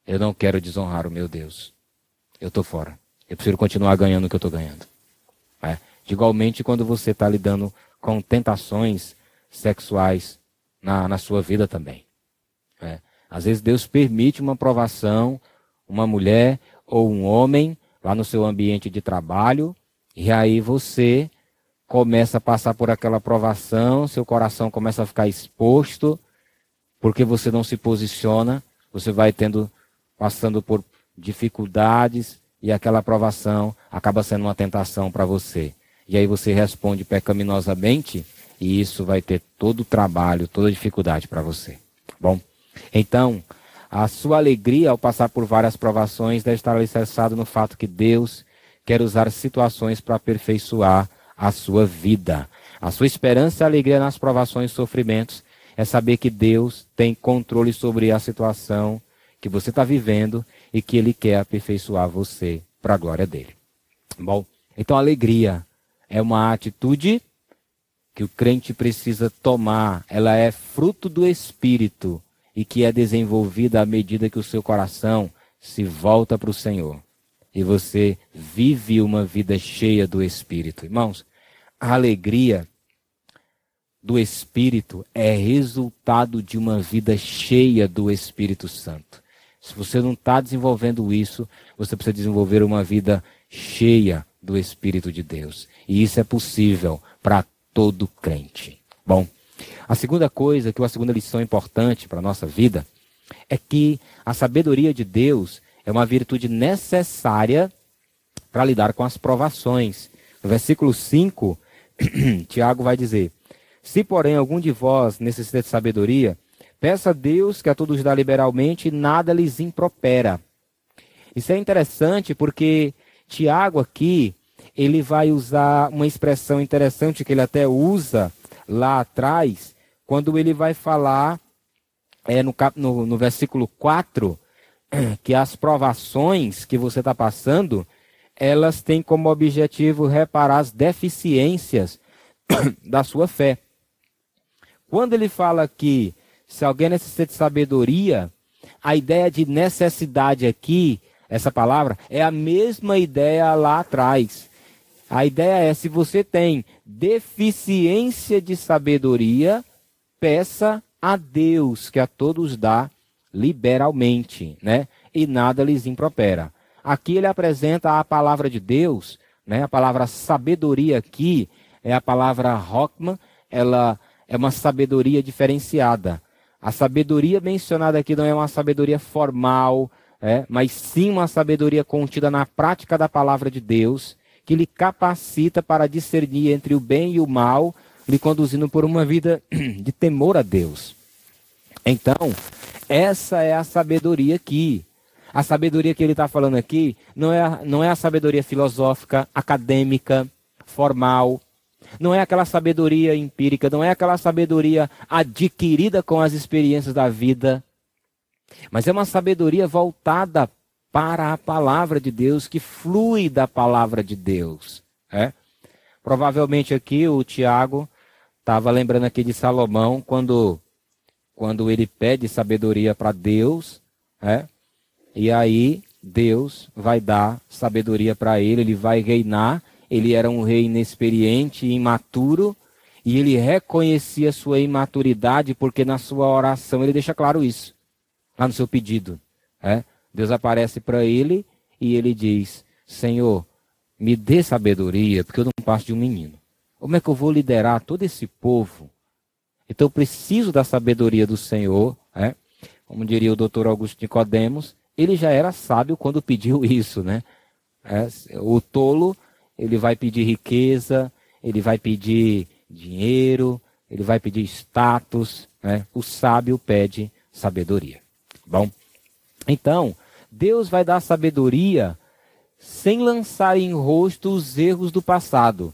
Eu não quero desonrar o meu Deus. Eu estou fora. Eu preciso continuar ganhando o que eu estou ganhando. É? Igualmente, quando você está lidando com tentações sexuais na, na sua vida também. É? Às vezes Deus permite uma provação, uma mulher ou um homem lá no seu ambiente de trabalho, e aí você começa a passar por aquela provação, seu coração começa a ficar exposto, porque você não se posiciona, você vai tendo, passando por dificuldades, e aquela provação acaba sendo uma tentação para você. E aí você responde pecaminosamente, e isso vai ter todo o trabalho, toda a dificuldade para você. Bom, então, a sua alegria ao passar por várias provações deve estar alicerçada no fato que Deus quer usar situações para aperfeiçoar a sua vida. A sua esperança e alegria nas provações e sofrimentos é saber que Deus tem controle sobre a situação que você está vivendo e que Ele quer aperfeiçoar você para a glória dele. Bom, então alegria é uma atitude que o crente precisa tomar. Ela é fruto do Espírito e que é desenvolvida à medida que o seu coração se volta para o Senhor e você vive uma vida cheia do Espírito. Irmãos, a alegria do Espírito é resultado de uma vida cheia do Espírito Santo. Se você não está desenvolvendo isso, você precisa desenvolver uma vida cheia do Espírito de Deus. E isso é possível para todo crente. Bom, a segunda coisa, que é a segunda lição importante para a nossa vida, é que a sabedoria de Deus é uma virtude necessária para lidar com as provações. No versículo 5, Tiago vai dizer: Se, porém, algum de vós necessita de sabedoria, peça a Deus que a todos dá liberalmente e nada lhes impropera. Isso é interessante porque Tiago aqui, ele vai usar uma expressão interessante que ele até usa lá atrás, quando ele vai falar é, no, no, no versículo 4, que as provações que você está passando, elas têm como objetivo reparar as deficiências da sua fé. Quando ele fala que se alguém necessita de sabedoria, a ideia de necessidade aqui, essa palavra, é a mesma ideia lá atrás. A ideia é: se você tem deficiência de sabedoria, peça a Deus, que a todos dá liberalmente, né? E nada lhes impropera. Aqui ele apresenta a palavra de Deus, né? A palavra sabedoria aqui é a palavra Rockman, ela é uma sabedoria diferenciada. A sabedoria mencionada aqui não é uma sabedoria formal, é, mas sim uma sabedoria contida na prática da palavra de Deus, que lhe capacita para discernir entre o bem e o mal, lhe conduzindo por uma vida de temor a Deus. Então, essa é a sabedoria aqui. A sabedoria que ele está falando aqui não é, não é a sabedoria filosófica, acadêmica, formal, não é aquela sabedoria empírica, não é aquela sabedoria adquirida com as experiências da vida, mas é uma sabedoria voltada para a palavra de Deus, que flui da palavra de Deus. É? Provavelmente aqui o Tiago estava lembrando aqui de Salomão, quando, quando ele pede sabedoria para Deus, é? e aí Deus vai dar sabedoria para ele, ele vai reinar ele era um rei inexperiente e imaturo, e ele reconhecia sua imaturidade, porque na sua oração ele deixa claro isso, lá no seu pedido. É? Deus aparece para ele e ele diz: Senhor, me dê sabedoria, porque eu não passo de um menino. Como é que eu vou liderar todo esse povo? Então eu preciso da sabedoria do Senhor. É? Como diria o doutor Augusto Nicodemos, ele já era sábio quando pediu isso, né? É, o tolo ele vai pedir riqueza, ele vai pedir dinheiro, ele vai pedir status. Né? O sábio pede sabedoria. Bom, então, Deus vai dar sabedoria sem lançar em rosto os erros do passado.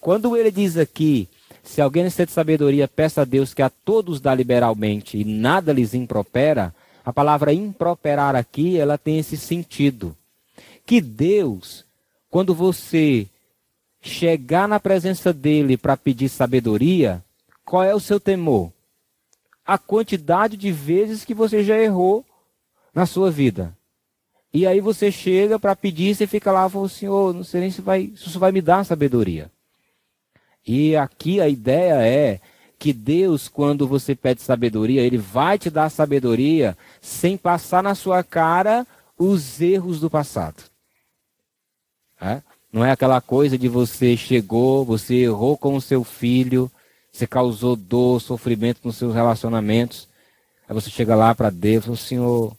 Quando ele diz aqui, se alguém necessita de sabedoria, peça a Deus que a todos dá liberalmente e nada lhes impropera, a palavra improperar aqui, ela tem esse sentido. Que Deus quando você chegar na presença dele para pedir sabedoria, qual é o seu temor? A quantidade de vezes que você já errou na sua vida. E aí você chega para pedir, você fica lá fala, Senhor, não sei nem se, vai, se isso vai me dar sabedoria. E aqui a ideia é que Deus, quando você pede sabedoria, Ele vai te dar sabedoria sem passar na sua cara os erros do passado. É? Não é aquela coisa de você chegou, você errou com o seu filho, você causou dor, sofrimento nos seus relacionamentos. Aí você chega lá para Deus fala, Senhor,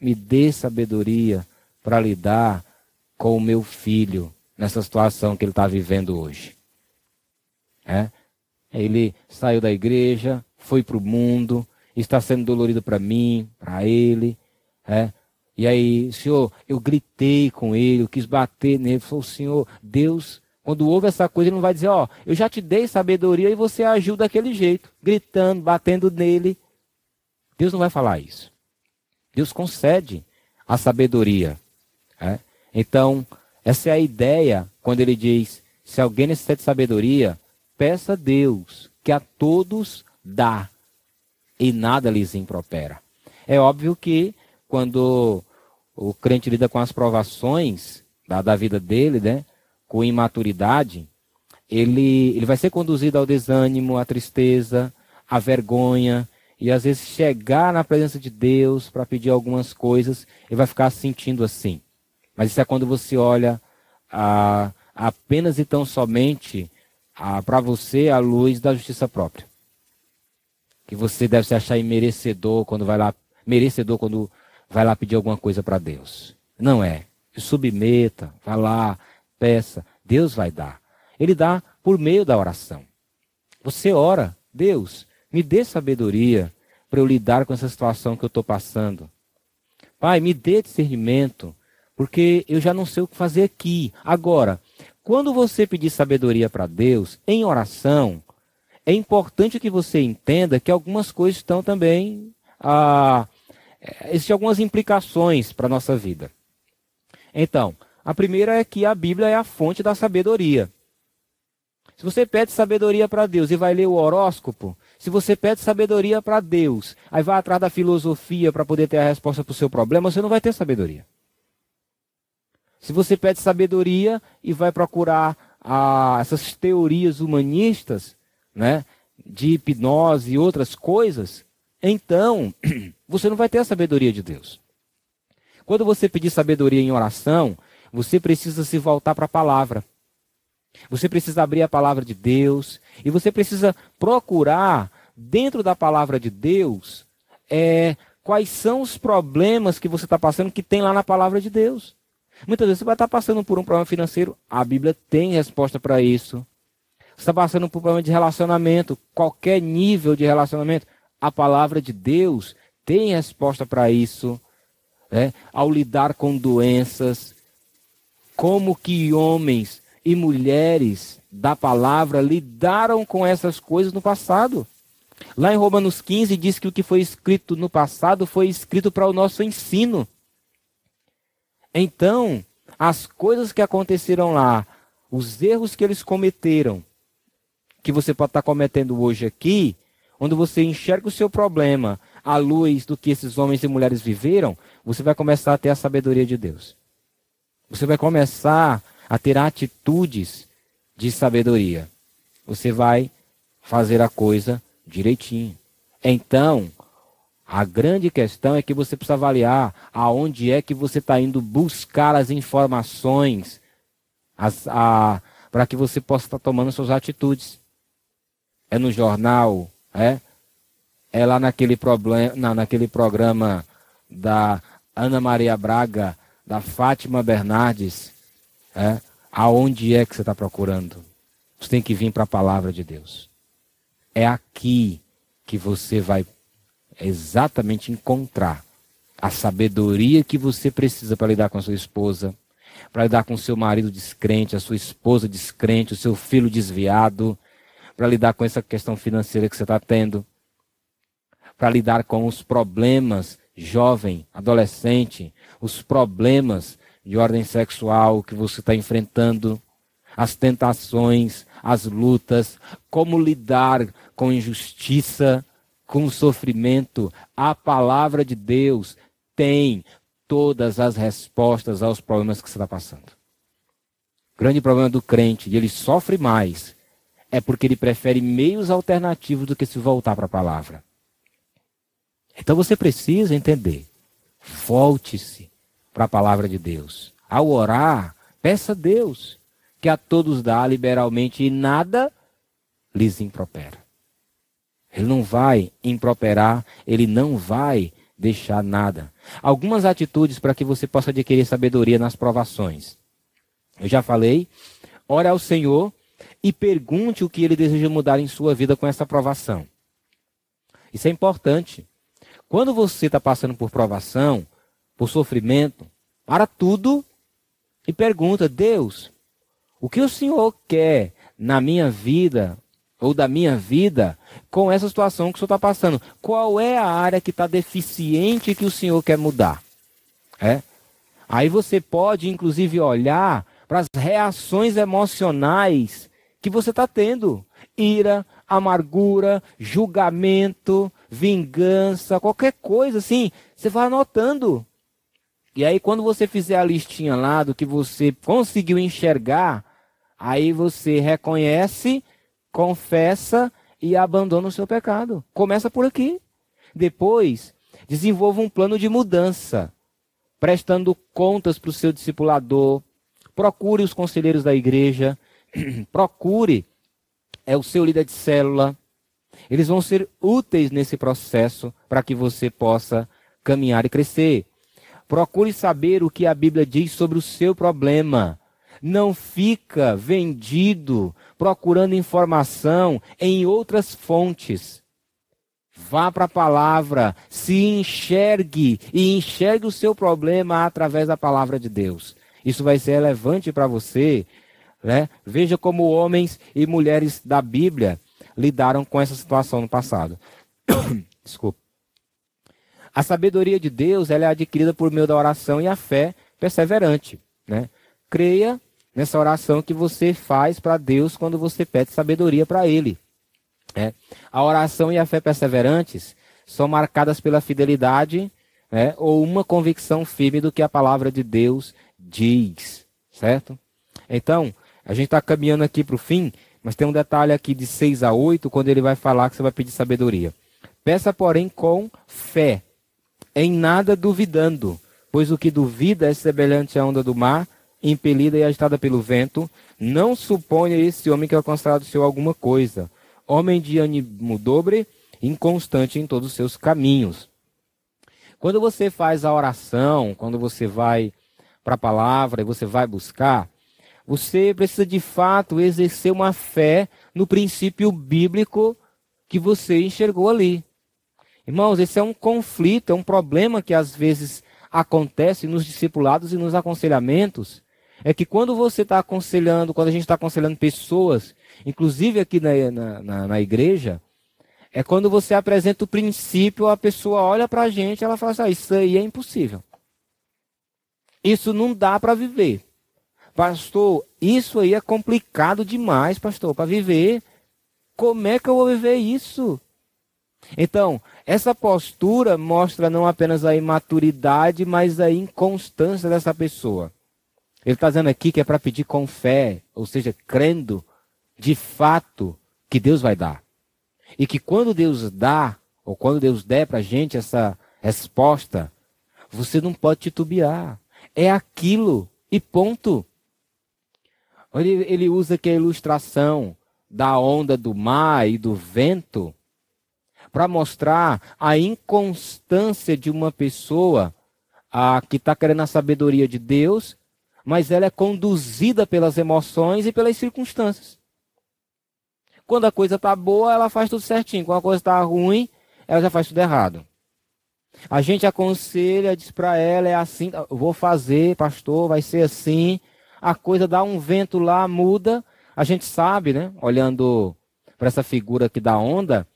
me dê sabedoria para lidar com o meu filho nessa situação que ele está vivendo hoje. É? Ele saiu da igreja, foi para o mundo, está sendo dolorido para mim, para ele. É? E aí, Senhor, eu gritei com ele, eu quis bater nele. Falou, Senhor, Deus, quando ouve essa coisa, ele não vai dizer, ó, eu já te dei sabedoria e você agiu daquele jeito, gritando, batendo nele. Deus não vai falar isso. Deus concede a sabedoria. É? Então, essa é a ideia quando ele diz: se alguém necessita de sabedoria, peça a Deus, que a todos dá, e nada lhes impropera. É óbvio que quando o crente lida com as provações da, da vida dele, né, com imaturidade, ele, ele vai ser conduzido ao desânimo, à tristeza, à vergonha, e às vezes chegar na presença de Deus para pedir algumas coisas, ele vai ficar sentindo assim. Mas isso é quando você olha a, apenas e tão somente para você a luz da justiça própria. Que você deve se achar imerecedor quando vai lá, merecedor quando vai lá pedir alguma coisa para Deus. Não é. Submeta, vá lá, peça. Deus vai dar. Ele dá por meio da oração. Você ora, Deus, me dê sabedoria para eu lidar com essa situação que eu estou passando. Pai, me dê discernimento, porque eu já não sei o que fazer aqui. Agora, quando você pedir sabedoria para Deus, em oração, é importante que você entenda que algumas coisas estão também ah, existem algumas implicações para a nossa vida. Então, a primeira é que a Bíblia é a fonte da sabedoria. Se você pede sabedoria para Deus e vai ler o horóscopo, se você pede sabedoria para Deus, aí vai atrás da filosofia para poder ter a resposta para o seu problema, você não vai ter sabedoria. Se você pede sabedoria e vai procurar a essas teorias humanistas, né, de hipnose e outras coisas, então você não vai ter a sabedoria de Deus. Quando você pedir sabedoria em oração, você precisa se voltar para a palavra. Você precisa abrir a palavra de Deus e você precisa procurar dentro da palavra de Deus é, quais são os problemas que você está passando que tem lá na palavra de Deus. Muitas vezes você vai estar passando por um problema financeiro, a Bíblia tem resposta para isso. Você está passando por um problema de relacionamento, qualquer nível de relacionamento, a palavra de Deus tem resposta para isso. Né? Ao lidar com doenças, como que homens e mulheres da palavra lidaram com essas coisas no passado. Lá em Romanos 15 diz que o que foi escrito no passado foi escrito para o nosso ensino. Então, as coisas que aconteceram lá, os erros que eles cometeram, que você pode estar cometendo hoje aqui, onde você enxerga o seu problema à luz do que esses homens e mulheres viveram, você vai começar a ter a sabedoria de Deus. Você vai começar a ter atitudes de sabedoria. Você vai fazer a coisa direitinho. Então, a grande questão é que você precisa avaliar aonde é que você está indo buscar as informações para que você possa estar tomando suas atitudes. É no jornal, é? É lá naquele, problema, não, naquele programa da Ana Maria Braga, da Fátima Bernardes, é? aonde é que você está procurando? Você tem que vir para a palavra de Deus. É aqui que você vai exatamente encontrar a sabedoria que você precisa para lidar com a sua esposa, para lidar com seu marido descrente, a sua esposa descrente, o seu filho desviado, para lidar com essa questão financeira que você está tendo, para lidar com os problemas, jovem, adolescente, os problemas de ordem sexual que você está enfrentando, as tentações, as lutas, como lidar com injustiça, com sofrimento. A palavra de Deus tem todas as respostas aos problemas que você está passando. O grande problema do crente, e ele sofre mais, é porque ele prefere meios alternativos do que se voltar para a palavra. Então você precisa entender. Volte-se para a palavra de Deus. Ao orar, peça a Deus que a todos dá liberalmente e nada lhes impropera. Ele não vai improperar, ele não vai deixar nada. Algumas atitudes para que você possa adquirir sabedoria nas provações. Eu já falei, ore ao Senhor e pergunte o que ele deseja mudar em sua vida com essa provação. Isso é importante. Quando você está passando por provação, por sofrimento, para tudo e pergunta: Deus, o que o Senhor quer na minha vida ou da minha vida com essa situação que o Senhor está passando? Qual é a área que está deficiente que o Senhor quer mudar? É? Aí você pode, inclusive, olhar para as reações emocionais que você está tendo: ira, amargura, julgamento, vingança, qualquer coisa assim. Você vai anotando. E aí, quando você fizer a listinha lá do que você conseguiu enxergar, aí você reconhece, confessa e abandona o seu pecado. Começa por aqui. Depois, desenvolva um plano de mudança, prestando contas para o seu discipulador. Procure os conselheiros da igreja. Procure é o seu líder de célula. Eles vão ser úteis nesse processo para que você possa caminhar e crescer. Procure saber o que a Bíblia diz sobre o seu problema. Não fica vendido procurando informação em outras fontes. Vá para a palavra, se enxergue e enxergue o seu problema através da palavra de Deus. Isso vai ser relevante para você. Né? Veja como homens e mulheres da Bíblia lidaram com essa situação no passado. Desculpa. A sabedoria de Deus ela é adquirida por meio da oração e a fé perseverante. Né? Creia nessa oração que você faz para Deus quando você pede sabedoria para Ele. É. A oração e a fé perseverantes são marcadas pela fidelidade né, ou uma convicção firme do que a palavra de Deus diz, certo? Então, A gente está caminhando aqui para o fim, mas tem um detalhe aqui de 6 a 8, quando ele vai falar que você vai pedir sabedoria. Peça, porém, com fé, em nada duvidando, pois o que duvida é semelhante à onda do mar, impelida e agitada pelo vento. Não suponha esse homem que é considerado seu alguma coisa. Homem de ânimo dobre, inconstante em todos os seus caminhos. Quando você faz a oração, quando você vai para a palavra e você vai buscar, você precisa de fato exercer uma fé no princípio bíblico que você enxergou ali. Irmãos, esse é um conflito, é um problema que às vezes acontece nos discipulados e nos aconselhamentos. É que quando você está aconselhando, quando a gente está aconselhando pessoas, inclusive aqui na, na, na, igreja, é quando você apresenta o princípio, a pessoa olha para a gente ela fala assim: ah, Isso aí é impossível. Isso não dá para viver. Pastor, isso aí é complicado demais, pastor, para viver. Como é que eu vou viver isso? Então, essa postura mostra não apenas a imaturidade, mas a inconstância dessa pessoa. Ele está dizendo aqui que é para pedir com fé, ou seja, crendo de fato que Deus vai dar. E que quando Deus dá, ou quando Deus der para a gente essa resposta, você não pode titubear. É aquilo e ponto. Ele, ele usa aqui a ilustração da onda do mar e do vento para mostrar a inconstância de uma pessoa a, que está querendo a sabedoria de Deus, mas ela é conduzida pelas emoções e pelas circunstâncias. Quando a coisa está boa, ela faz tudo certinho. Quando a coisa está ruim, ela já faz tudo errado. A gente aconselha, diz para ela, é assim, vou fazer, pastor, vai ser assim. A coisa dá um vento lá, muda. A gente sabe, né, olhando para essa figura aqui da onda,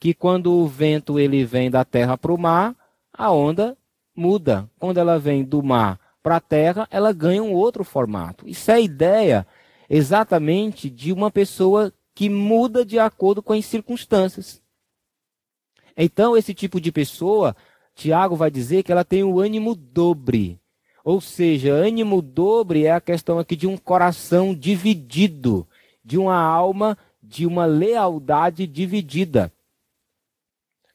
que quando o vento ele vem da terra para o mar, a onda muda. Quando ela vem do mar para a terra, ela ganha um outro formato. Isso é a ideia exatamente de uma pessoa que muda de acordo com as circunstâncias. Então, esse tipo de pessoa, Tiago vai dizer que ela tem o ânimo dobre. Ou seja, ânimo dobre é a questão aqui de um coração dividido, de uma alma, de uma lealdade dividida.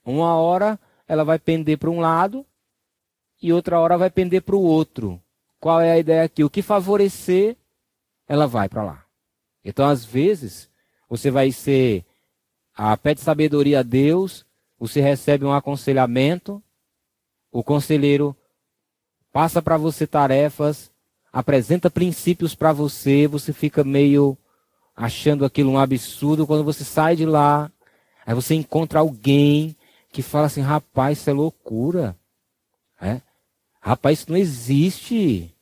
Uma hora ela vai pender para um lado e outra hora vai pender para o outro. Qual é a ideia aqui? O que favorecer, ela vai para lá. Então, às vezes, você vai ser a pede sabedoria a Deus, você recebe um aconselhamento, o conselheiro passa para você tarefas, apresenta princípios para você, você fica meio achando aquilo um absurdo. Quando você sai de lá, aí você encontra alguém que fala assim, rapaz, isso é loucura. Rapaz, isso não existe.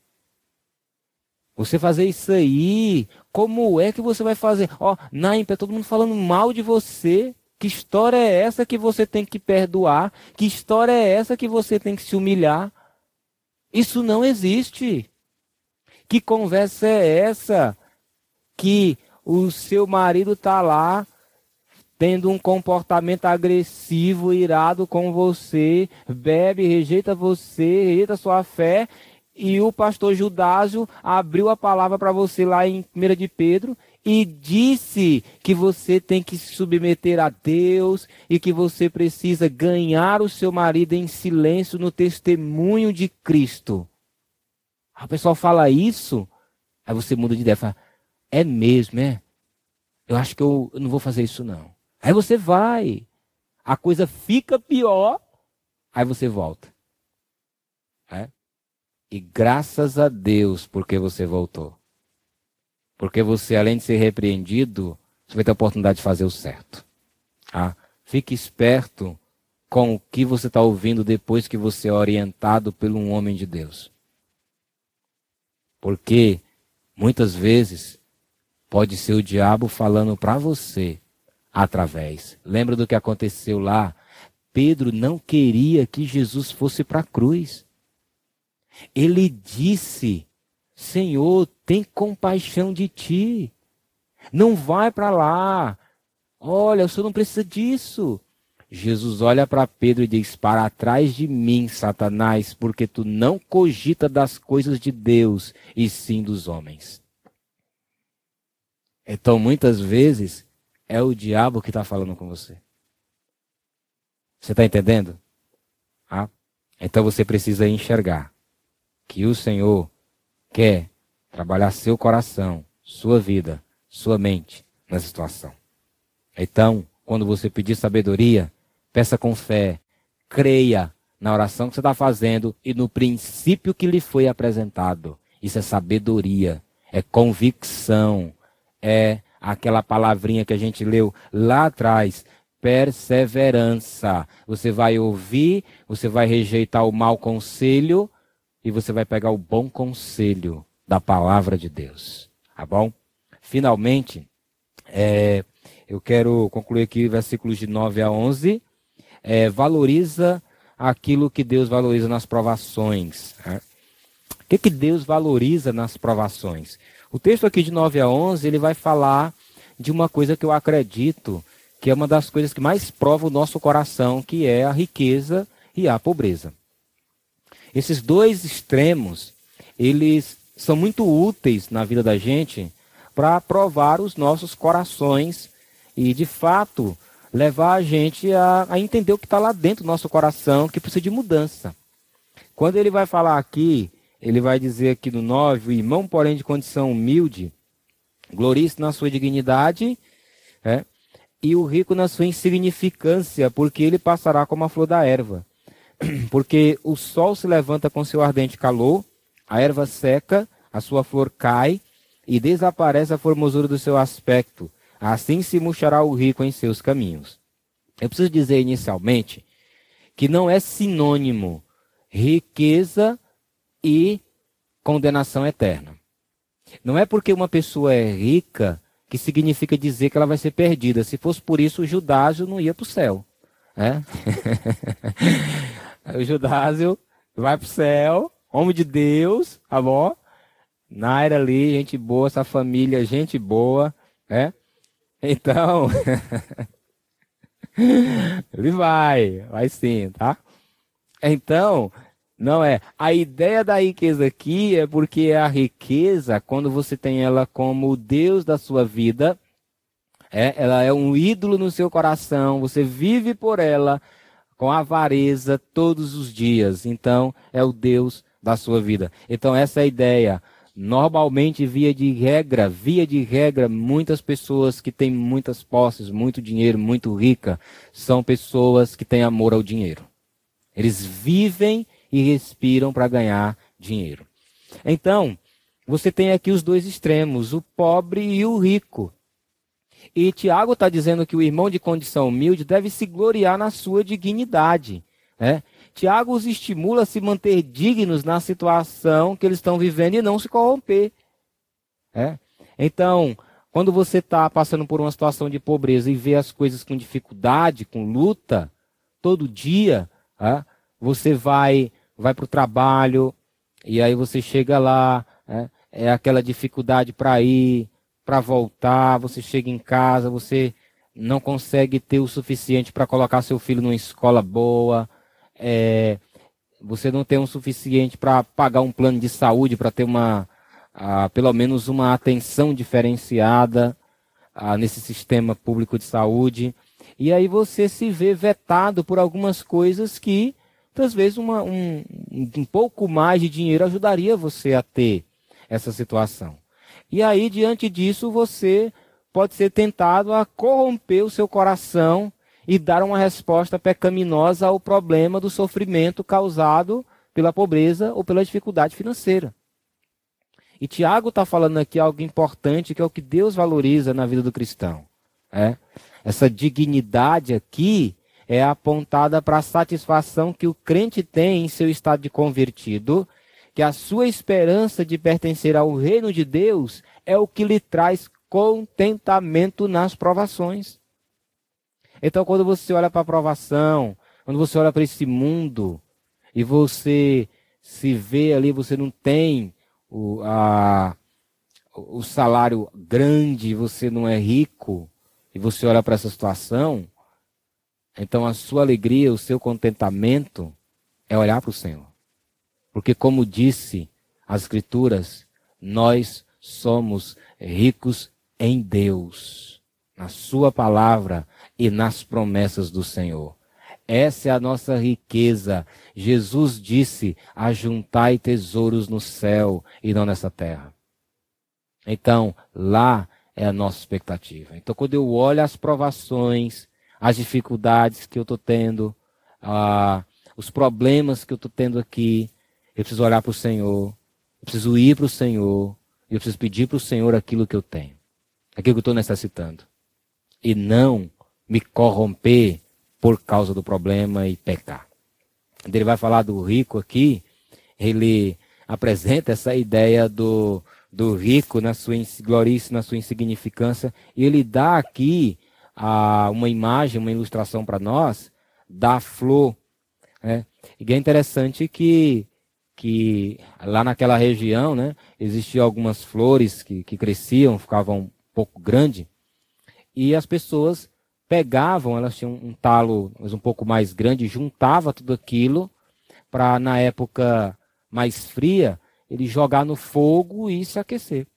Você fazer isso aí, como é que você vai fazer? Ó, na ímpia, todo mundo falando mal de você. Que história é essa que você tem que perdoar? Que história é essa que você tem que se humilhar? Isso não existe. Que conversa é essa que o seu marido está lá tendo um comportamento agressivo, irado com você, bebe, rejeita você, rejeita sua fé, e o pastor Judásio abriu a palavra para você lá em 1 de Pedro e disse que você tem que se submeter a Deus e que você precisa ganhar o seu marido em silêncio no testemunho de Cristo. A pessoa fala isso, aí você muda de ideia, fala, é mesmo, é? Eu acho que eu não vou fazer isso não. Aí você vai. A coisa fica pior, aí você volta. É? E graças a Deus porque você voltou. Porque você, além de ser repreendido, você vai ter a oportunidade de fazer o certo. Ah, fique esperto com o que você está ouvindo depois que você é orientado por um homem de Deus. Porque muitas vezes pode ser o diabo falando para você através. Lembra do que aconteceu lá? Pedro não queria que Jesus fosse para a cruz. Ele disse: Senhor, tem compaixão de ti. Não vai para lá. Olha, o senhor não precisa disso. Jesus olha para Pedro e diz: Para trás de mim, Satanás, porque tu não cogita das coisas de Deus, e sim dos homens. Então, muitas vezes, é o diabo que está falando com você. Você está entendendo? Ah? Então você precisa enxergar que o Senhor quer trabalhar seu coração, sua vida, sua mente nessa situação. Então, quando você pedir sabedoria, peça com fé, creia na oração que você está fazendo e no princípio que lhe foi apresentado. Isso é sabedoria, é convicção, é aquela palavrinha que a gente leu lá atrás, perseverança. Você vai ouvir, você vai rejeitar o mau conselho e você vai pegar o bom conselho da palavra de Deus. Tá bom? Finalmente, é, eu quero concluir aqui versículos de 9 a 11. É, valoriza aquilo que Deus valoriza nas provações. Né? O que, que Deus valoriza nas provações? O texto aqui de 9 a 11, ele vai falar de uma coisa que eu acredito que é uma das coisas que mais prova o nosso coração, que é a riqueza e a pobreza. Esses dois extremos, eles são muito úteis na vida da gente para provar os nossos corações e, de fato, levar a gente a, a entender o que está lá dentro do nosso coração, que precisa de mudança. Quando ele vai falar aqui, ele vai dizer aqui no 9, o irmão, porém, de condição humilde, glorie-se na sua dignidade, é, e o rico na sua insignificância, porque ele passará como a flor da erva. Porque o sol se levanta com seu ardente calor, a erva seca, a sua flor cai, e desaparece a formosura do seu aspecto. Assim se murchará o rico em seus caminhos. Eu preciso dizer inicialmente que não é sinônimo riqueza e condenação eterna. Não é porque uma pessoa é rica que significa dizer que ela vai ser perdida. Se fosse por isso, o Judásio não ia para o céu. É? o Judásio vai para o céu, homem de Deus, tá bom? Naira ali, gente boa, essa família, gente boa, é? Então, ele vai, vai sim, tá? Então, não é. A ideia da riqueza aqui é porque a riqueza, quando você tem ela como o Deus da sua vida, é, ela é um ídolo no seu coração, você vive por ela com avareza todos os dias. Então, é o Deus da sua vida. Então, essa é a ideia. Normalmente, via de regra, via de regra, muitas pessoas que têm muitas posses, muito dinheiro, muito rica, são pessoas que têm amor ao dinheiro. Eles vivem e respiram para ganhar dinheiro. Então, você tem aqui os dois extremos, o pobre e o rico. E Tiago está dizendo que o irmão de condição humilde deve se gloriar na sua dignidade. Né? Tiago os estimula a se manter dignos na situação que eles estão vivendo e não se corromper. É? Então, quando você está passando por uma situação de pobreza e vê as coisas com dificuldade, com luta, todo dia, é? você vai vai para o trabalho, e aí você chega lá, é, é aquela dificuldade para ir, para voltar, você chega em casa, você não consegue ter o suficiente para colocar seu filho numa escola boa, é, você não tem o suficiente para pagar um plano de saúde, para ter uma, pelo menos uma atenção diferenciada nesse sistema público de saúde. E aí você se vê vetado por algumas coisas que às vezes, uma, um, um pouco mais de dinheiro ajudaria você a ter essa situação. E aí, diante disso, você pode ser tentado a corromper o seu coração e dar uma resposta pecaminosa ao problema do sofrimento causado pela pobreza ou pela dificuldade financeira. E Tiago está falando aqui algo importante que é o que Deus valoriza na vida do cristão. É? Essa dignidade aqui é apontada para a satisfação que o crente tem em seu estado de convertido, que a sua esperança de pertencer ao reino de Deus é o que lhe traz contentamento nas provações. Então, quando você olha para a provação, quando você olha para esse mundo e você se vê ali, você não tem o, a, o salário grande, você não é rico, e você olha para essa situação, então a sua alegria, o seu contentamento é olhar para o Senhor. Porque, como disse as Escrituras, nós somos ricos em Deus, na Sua palavra e nas promessas do Senhor. Essa é a nossa riqueza. Jesus disse: ajuntai tesouros no céu e não nessa terra. Então, lá é a nossa expectativa. Então, quando eu olho as provações, as dificuldades que eu estou tendo, ah, os problemas que eu estou tendo aqui, eu preciso olhar para o Senhor, eu preciso ir para o Senhor, eu preciso pedir para o Senhor aquilo que eu tenho, aquilo que eu estou necessitando. E não me corromper por causa do problema e pecar. Ele vai falar do rico aqui, ele apresenta essa ideia do, do rico na sua na sua insignificância, e ele dá aqui ah, uma imagem, uma ilustração para nós da flor. Né? E é interessante que, que lá naquela região né, existiam algumas flores que, que cresciam, ficavam um pouco grandes, e as pessoas pegavam, elas tinham um talo um pouco mais grande, juntava tudo aquilo para, na época mais fria, ele jogar no fogo e se aquecer.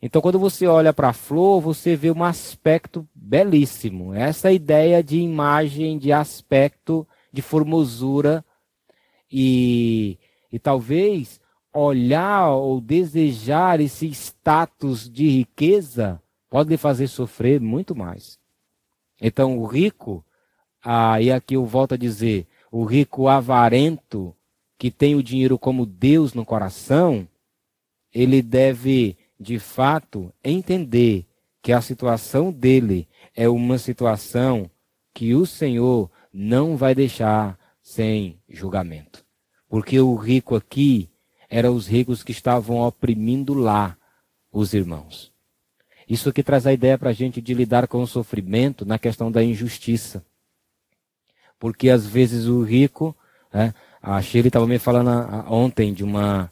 Então, quando você olha para a flor, você vê um aspecto belíssimo. Essa ideia de imagem, de aspecto, de formosura. E, e talvez olhar ou desejar esse status de riqueza pode lhe fazer sofrer muito mais. Então, o rico, ah, e aqui eu volto a dizer, o rico avarento, que tem o dinheiro como Deus no coração, ele deve, de fato, entender que a situação dele é uma situação que o Senhor não vai deixar sem julgamento. Porque o rico aqui eram os ricos que estavam oprimindo lá os irmãos. Isso aqui traz a ideia para a gente de lidar com o sofrimento na questão da injustiça. Porque às vezes o rico, né, a Shirley estava me falando ontem de uma,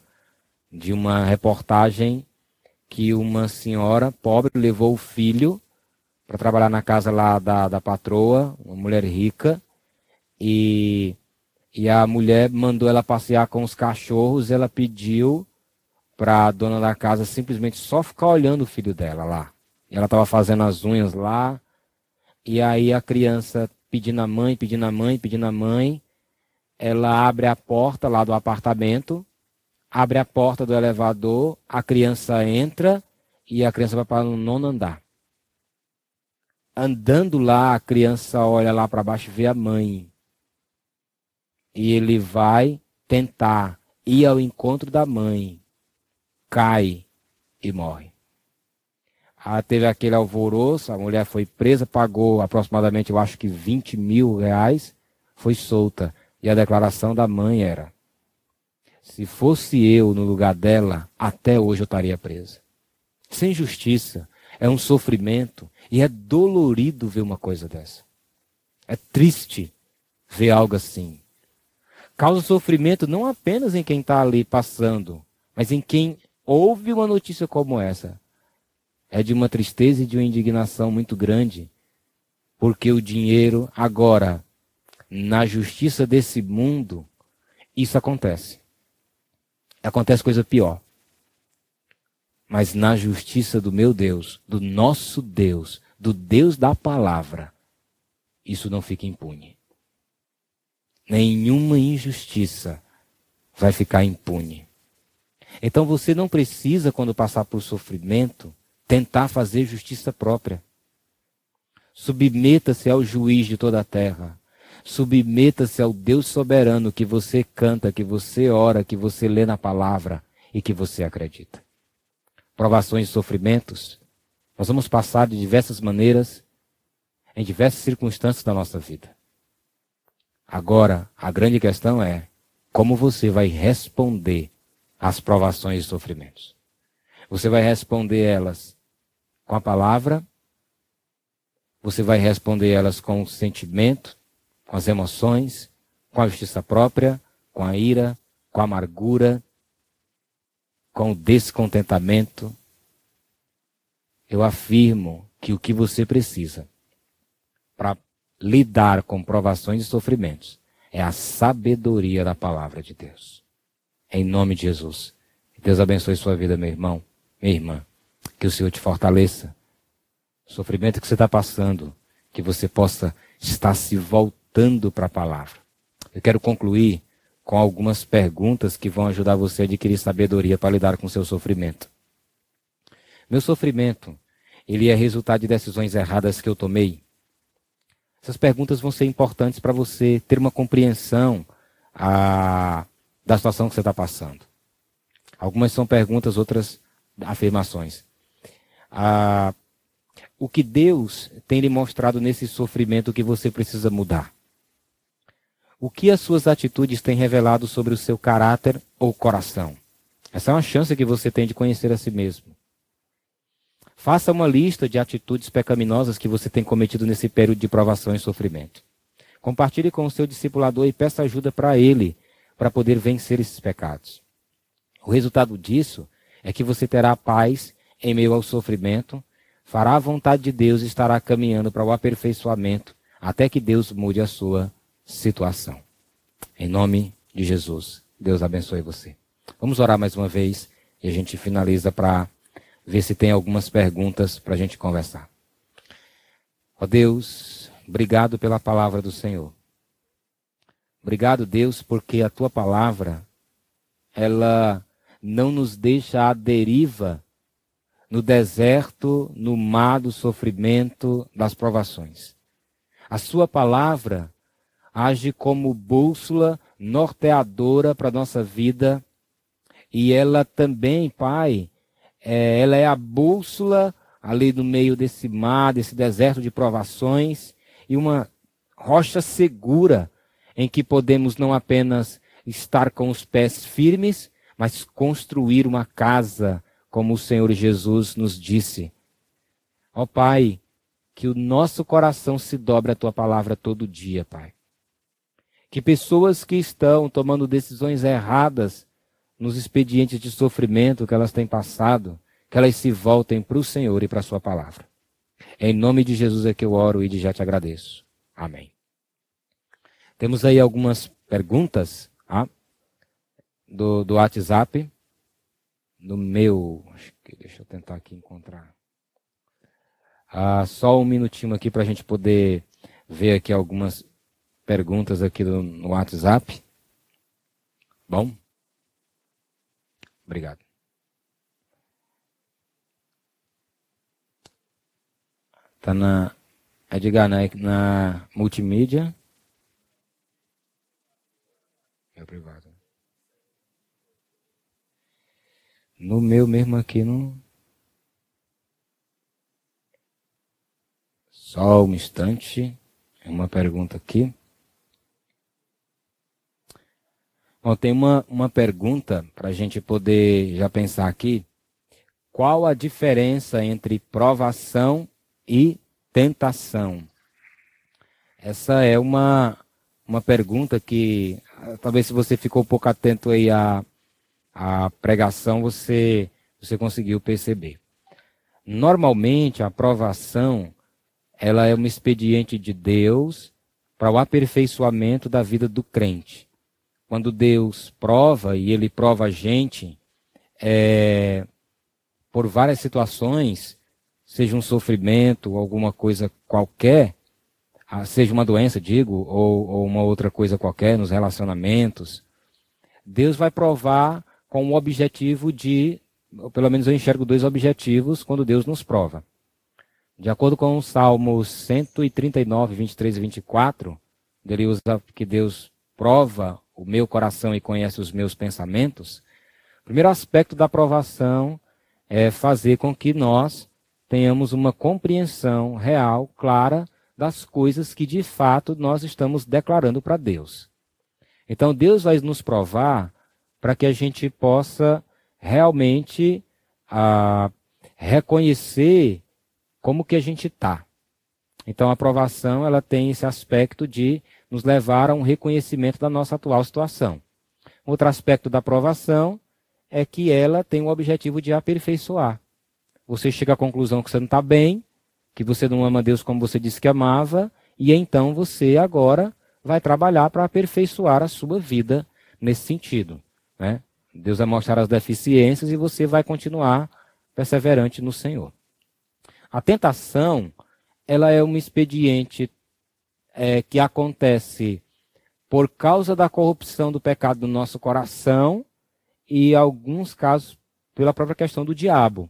de uma reportagem que uma senhora pobre levou o filho para trabalhar na casa lá da, da patroa, uma mulher rica, e, e a mulher mandou ela passear com os cachorros, ela pediu para a dona da casa simplesmente só ficar olhando o filho dela lá. E ela estava fazendo as unhas lá, e aí a criança pedindo a mãe, pedindo a mãe, pedindo a mãe, ela abre a porta lá do apartamento, abre a porta do elevador, a criança entra e a criança vai para o nono andar. Andando lá, a criança olha lá para baixo e vê a mãe. E ele vai tentar ir ao encontro da mãe, cai e morre. Ah, teve aquele alvoroço, a mulher foi presa, pagou aproximadamente, eu acho que 20 mil reais, foi solta. E a declaração da mãe era: se fosse eu no lugar dela, até hoje eu estaria presa. Sem justiça, é um sofrimento e é dolorido ver uma coisa dessa. É triste ver algo assim. Causa sofrimento não apenas em quem está ali passando, mas em quem ouve uma notícia como essa. É de uma tristeza e de uma indignação muito grande, porque o dinheiro agora na justiça desse mundo, isso acontece. Acontece coisa pior. Mas na justiça do meu Deus, do nosso Deus, do Deus da palavra, isso não fica impune. Nenhuma injustiça vai ficar impune. Então você não precisa, quando passar por sofrimento, tentar fazer justiça própria. Submeta-se ao juiz de toda a terra. Submeta-se ao Deus soberano que você canta, que você ora, que você lê na palavra e que você acredita. Provações e sofrimentos, nós vamos passar de diversas maneiras, em diversas circunstâncias da nossa vida. Agora, a grande questão é como você vai responder às provações e sofrimentos. Você vai responder elas com a palavra, você vai responder elas com o sentimento, com as emoções, com a justiça própria, com a ira, com a amargura, com o descontentamento. Eu afirmo que o que você precisa para lidar com provações e sofrimentos é a sabedoria da palavra de Deus. Em nome de Jesus. Deus abençoe sua vida, meu irmão, minha irmã. Que o Senhor te fortaleça, sofrimento que você está passando, que você possa estar se voltando para a palavra. Eu quero concluir com algumas perguntas que vão ajudar você a adquirir sabedoria para lidar com seu sofrimento. Meu sofrimento, ele é resultado de decisões erradas que eu tomei? Essas perguntas vão ser importantes para você ter uma compreensão a, da situação que você está passando. Algumas são perguntas, outras afirmações. O que Deus tem lhe mostrado nesse sofrimento que você precisa mudar? O que as suas atitudes têm revelado sobre o seu caráter ou coração? Essa é uma chance que você tem de conhecer a si mesmo. Faça uma lista de atitudes pecaminosas que você tem cometido nesse período de provação e sofrimento. Compartilhe com o seu discipulador e peça ajuda para ele, para poder vencer esses pecados. O resultado disso é que você terá paz em meio ao sofrimento, fará a vontade de Deus e estará caminhando para o aperfeiçoamento até que Deus mude a sua situação. Em nome de Jesus, Deus abençoe você. Vamos orar mais uma vez e a gente finaliza para ver se tem algumas perguntas para a gente conversar. Ó oh Deus, obrigado pela palavra do Senhor. Obrigado, Deus, porque a tua palavra, ela não nos deixa à deriva no deserto, no mar do sofrimento, das provações. A sua palavra age como bússola norteadora para a nossa vida e ela também, Pai, é, ela é a bússola ali no meio desse mar, desse deserto de provações, e uma rocha segura em que podemos não apenas estar com os pés firmes, mas construir uma casa, como o Senhor Jesus nos disse. Ó Pai, que o nosso coração se dobre a tua palavra todo dia, Pai. Que pessoas que estão tomando decisões erradas nos expedientes de sofrimento que elas têm passado, que elas se voltem para o Senhor e para a Sua palavra. Em nome de Jesus é que eu oro e já te agradeço. Amém. Temos aí algumas perguntas ah, do, do WhatsApp. No meu. Que, deixa eu tentar aqui encontrar. Ah, só um minutinho aqui para a gente poder ver aqui algumas perguntas aqui do, no WhatsApp. Bom? Obrigado. Tá na. Edgar, na, na multimídia. É privado. No meu mesmo aqui não. Só um instante. Uma pergunta aqui. Bom, tem uma, uma pergunta para a gente poder já pensar aqui. Qual a diferença entre provação e tentação? Essa é uma, uma pergunta que, talvez se você ficou um pouco atento aí à, à pregação, você, você conseguiu perceber. Normalmente, a provação, ela é um expediente de Deus para o aperfeiçoamento da vida do crente quando Deus prova, e Ele prova a gente, é, por várias situações, seja um sofrimento, alguma coisa qualquer, ah, seja uma doença, digo, ou, ou uma outra coisa qualquer nos relacionamentos, Deus vai provar com o objetivo de, pelo menos eu enxergo dois objetivos quando Deus nos prova. De acordo com o Salmo 139, 23 e 24, ele usa que Deus prova o meu coração e conhece os meus pensamentos, o primeiro aspecto da aprovação é fazer com que nós tenhamos uma compreensão real, clara, das coisas que de fato nós estamos declarando para Deus. Então Deus vai nos provar para que a gente possa realmente ah, reconhecer como que a gente está. Então a aprovação ela tem esse aspecto de nos levar a um reconhecimento da nossa atual situação. Outro aspecto da aprovação é que ela tem o objetivo de aperfeiçoar. Você chega à conclusão que você não está bem, que você não ama Deus como você disse que amava, e então você agora vai trabalhar para aperfeiçoar a sua vida nesse sentido. Né? Deus vai mostrar as deficiências e você vai continuar perseverante no Senhor. A tentação, ela é um expediente é, que acontece por causa da corrupção do pecado do nosso coração e, alguns casos, pela própria questão do diabo.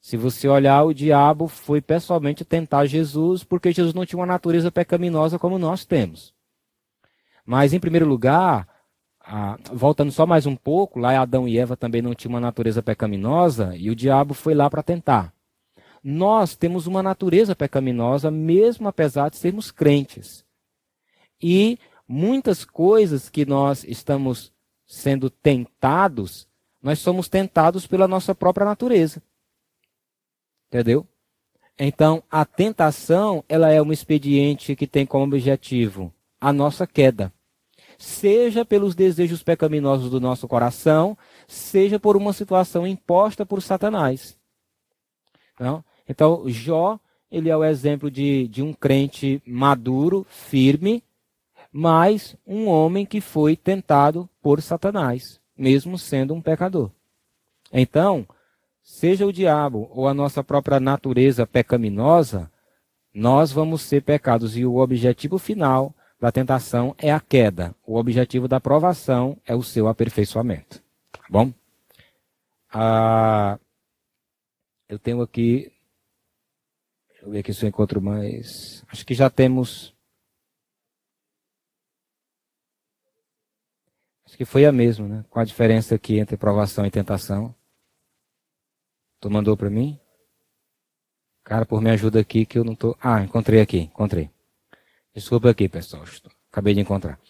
Se você olhar, o diabo foi pessoalmente tentar Jesus porque Jesus não tinha uma natureza pecaminosa como nós temos. Mas, em primeiro lugar, voltando só mais um pouco, lá Adão e Eva também não tinham uma natureza pecaminosa e o diabo foi lá para tentar. Nós temos uma natureza pecaminosa, mesmo apesar de sermos crentes. E muitas coisas que nós estamos sendo tentados, nós somos tentados pela nossa própria natureza. Entendeu? Então, a tentação, ela é um expediente que tem como objetivo a nossa queda. Seja pelos desejos pecaminosos do nosso coração, seja por uma situação imposta por Satanás. Então, então Jó, ele é o exemplo de, de um crente maduro, firme, mas um homem que foi tentado por Satanás, mesmo sendo um pecador. Então, seja o diabo ou a nossa própria natureza pecaminosa, nós vamos ser pecados e o objetivo final da tentação é a queda. O objetivo da provação é o seu aperfeiçoamento. Tá bom? Ah, eu tenho aqui. Eu ver aqui se eu encontro mais. Acho que já temos. Acho que foi a mesma, né? Com a diferença aqui entre provação e tentação. Tu mandou para mim? Cara, por me ajuda aqui que eu não tô. Ah, encontrei aqui, encontrei. Desculpa aqui, pessoal. Acabei de encontrar.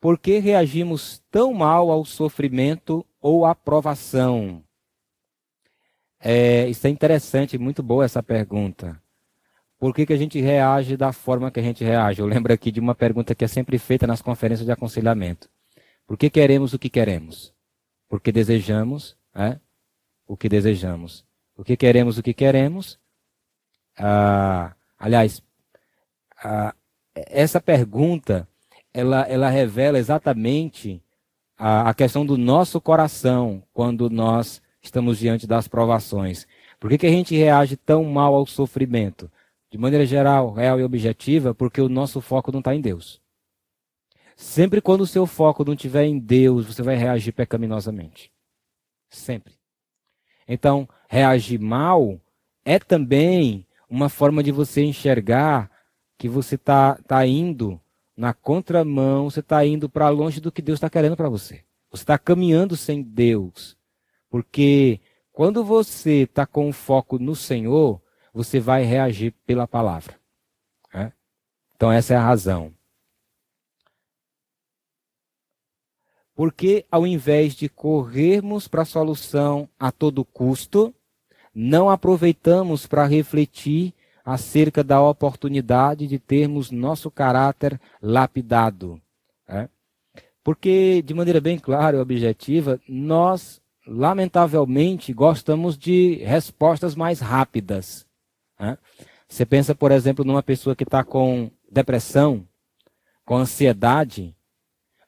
Por que reagimos tão mal ao sofrimento ou à provação? É, isso é interessante, muito boa essa pergunta. Por que, que a gente reage da forma que a gente reage? Eu lembro aqui de uma pergunta que é sempre feita nas conferências de aconselhamento. Por que queremos o que queremos? Porque desejamos, é? o que desejamos. Porque queremos o que queremos. Ah, aliás, ah, essa pergunta ela, ela revela exatamente a, a, questão do nosso coração quando nós estamos diante das provações. Por que, que a gente reage tão mal ao sofrimento? De maneira geral, real e objetiva, porque o nosso foco não está em Deus. Sempre quando o seu foco não estiver em Deus, você vai reagir pecaminosamente. Sempre. Então, reagir mal é também uma forma de você enxergar que você está tá indo na contramão, você está indo para longe do que Deus está querendo para você. Você está caminhando sem Deus. Porque quando você está com o foco no Senhor, você vai reagir pela palavra. Né? Então, essa é a razão. Porque ao invés de corrermos para a solução a todo custo, não aproveitamos para refletir acerca da oportunidade de termos nosso caráter lapidado. É? Porque, de maneira bem clara e objetiva, nós, lamentavelmente, gostamos de respostas mais rápidas. É? Você pensa, por exemplo, numa pessoa que está com depressão, com ansiedade,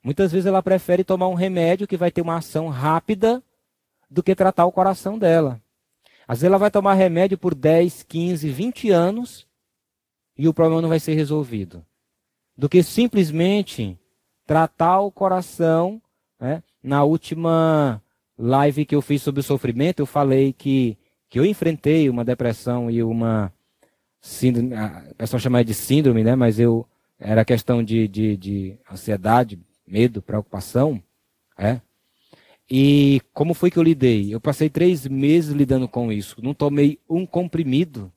Muitas vezes ela prefere tomar um remédio que vai ter uma ação rápida do que tratar o coração dela. Às vezes ela vai tomar remédio por 10, 15, 20 anos e o problema não vai ser resolvido. Do que simplesmente tratar o coração. Né? Na última live que eu fiz sobre o sofrimento, eu falei que, que eu enfrentei uma depressão e uma síndrome, a pessoa chama de síndrome, né? mas eu era questão de, de, de ansiedade, medo, preocupação, é? E como foi que eu lidei? Eu passei três meses lidando com isso. Não tomei um comprimido.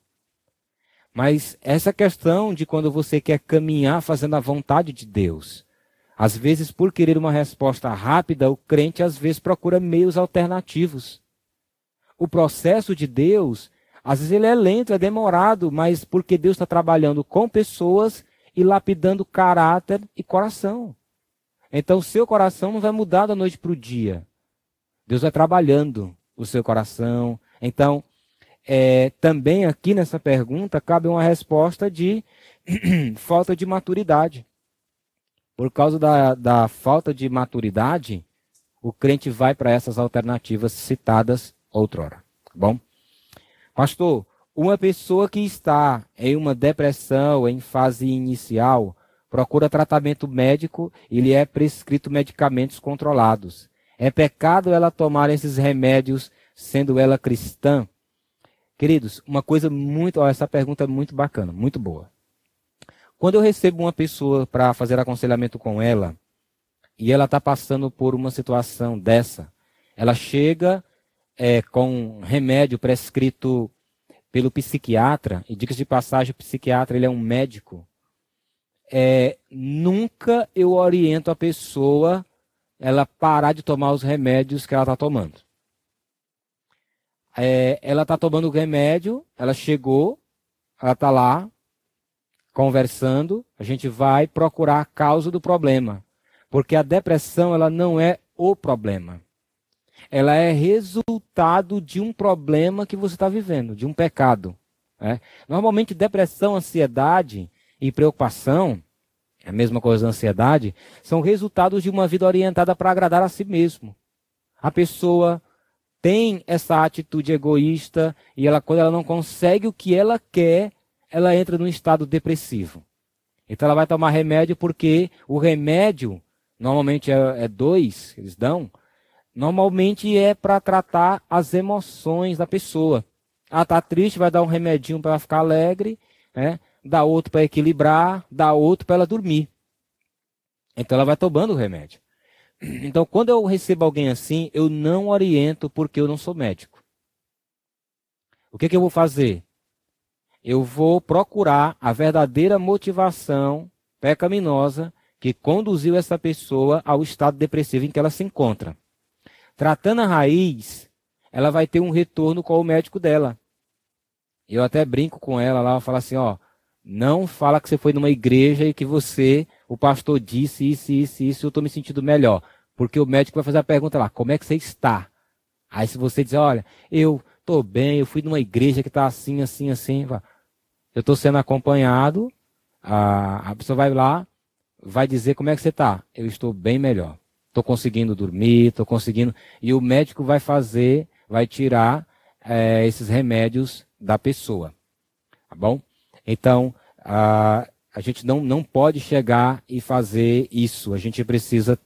Mas essa questão de quando você quer caminhar fazendo a vontade de Deus. Às vezes, por querer uma resposta rápida, o crente às vezes procura meios alternativos. O processo de Deus, às vezes ele é lento, é demorado, mas porque Deus está trabalhando com pessoas e lapidando caráter e coração. Então, seu coração não vai mudar da noite para o dia. Deus vai trabalhando o seu coração. Então, é, também aqui nessa pergunta cabe uma resposta de falta de maturidade. Por causa da, da falta de maturidade, o crente vai para essas alternativas citadas outrora. Tá bom? Pastor, Uma pessoa que está em uma depressão em fase inicial procura tratamento médico e lhe é prescrito medicamentos controlados. É pecado ela tomar esses remédios sendo ela cristã? Queridos, uma coisa muito, ó, essa pergunta é muito bacana, muito boa. Quando eu recebo uma pessoa para fazer aconselhamento com ela e ela está passando por uma situação dessa, ela chega é, com remédio prescrito pelo psiquiatra, e dicas de passagem, o psiquiatra ele é um médico, é, nunca eu oriento a pessoa ela parar de tomar os remédios que ela está tomando. É, ela está tomando o remédio, ela chegou, ela está lá, conversando, a gente vai procurar a causa do problema. Porque a depressão ela não é o problema. Ela é resultado de um problema que você está vivendo, de um pecado. Né? Normalmente, depressão, ansiedade e preocupação a mesma coisa da ansiedade, são resultados de uma vida orientada para agradar a si mesmo. A pessoa tem essa atitude egoísta e ela, quando ela não consegue o que ela quer, ela entra num estado depressivo. Então ela vai tomar remédio porque o remédio, normalmente é, é dois, eles dão, normalmente é para tratar as emoções da pessoa. Ela está triste, vai dar um remedinho para ela ficar alegre, né? dá outro para equilibrar, dá outro para ela dormir. Então ela vai tomando o remédio. Então, quando eu recebo alguém assim, eu não oriento porque eu não sou médico. O que, que eu vou fazer? Eu vou procurar a verdadeira motivação pecaminosa que conduziu essa pessoa ao estado depressivo em que ela se encontra. Tratando a raiz, ela vai ter um retorno com o médico dela. Eu até brinco com ela lá, falo assim, ó, não fala que você foi numa igreja e que você, o pastor disse isso, isso, isso, eu estou me sentindo melhor. Porque o médico vai fazer a pergunta lá, como é que você está? Aí se você dizer, olha, eu estou bem, eu fui numa igreja que está assim, assim, assim, eu estou sendo acompanhado, a, a pessoa vai lá, vai dizer como é que você está. Eu estou bem melhor. Estou conseguindo dormir, estou conseguindo. E o médico vai fazer, vai tirar é, esses remédios da pessoa. Tá bom? Então, a, a gente não, não pode chegar e fazer isso. A gente precisa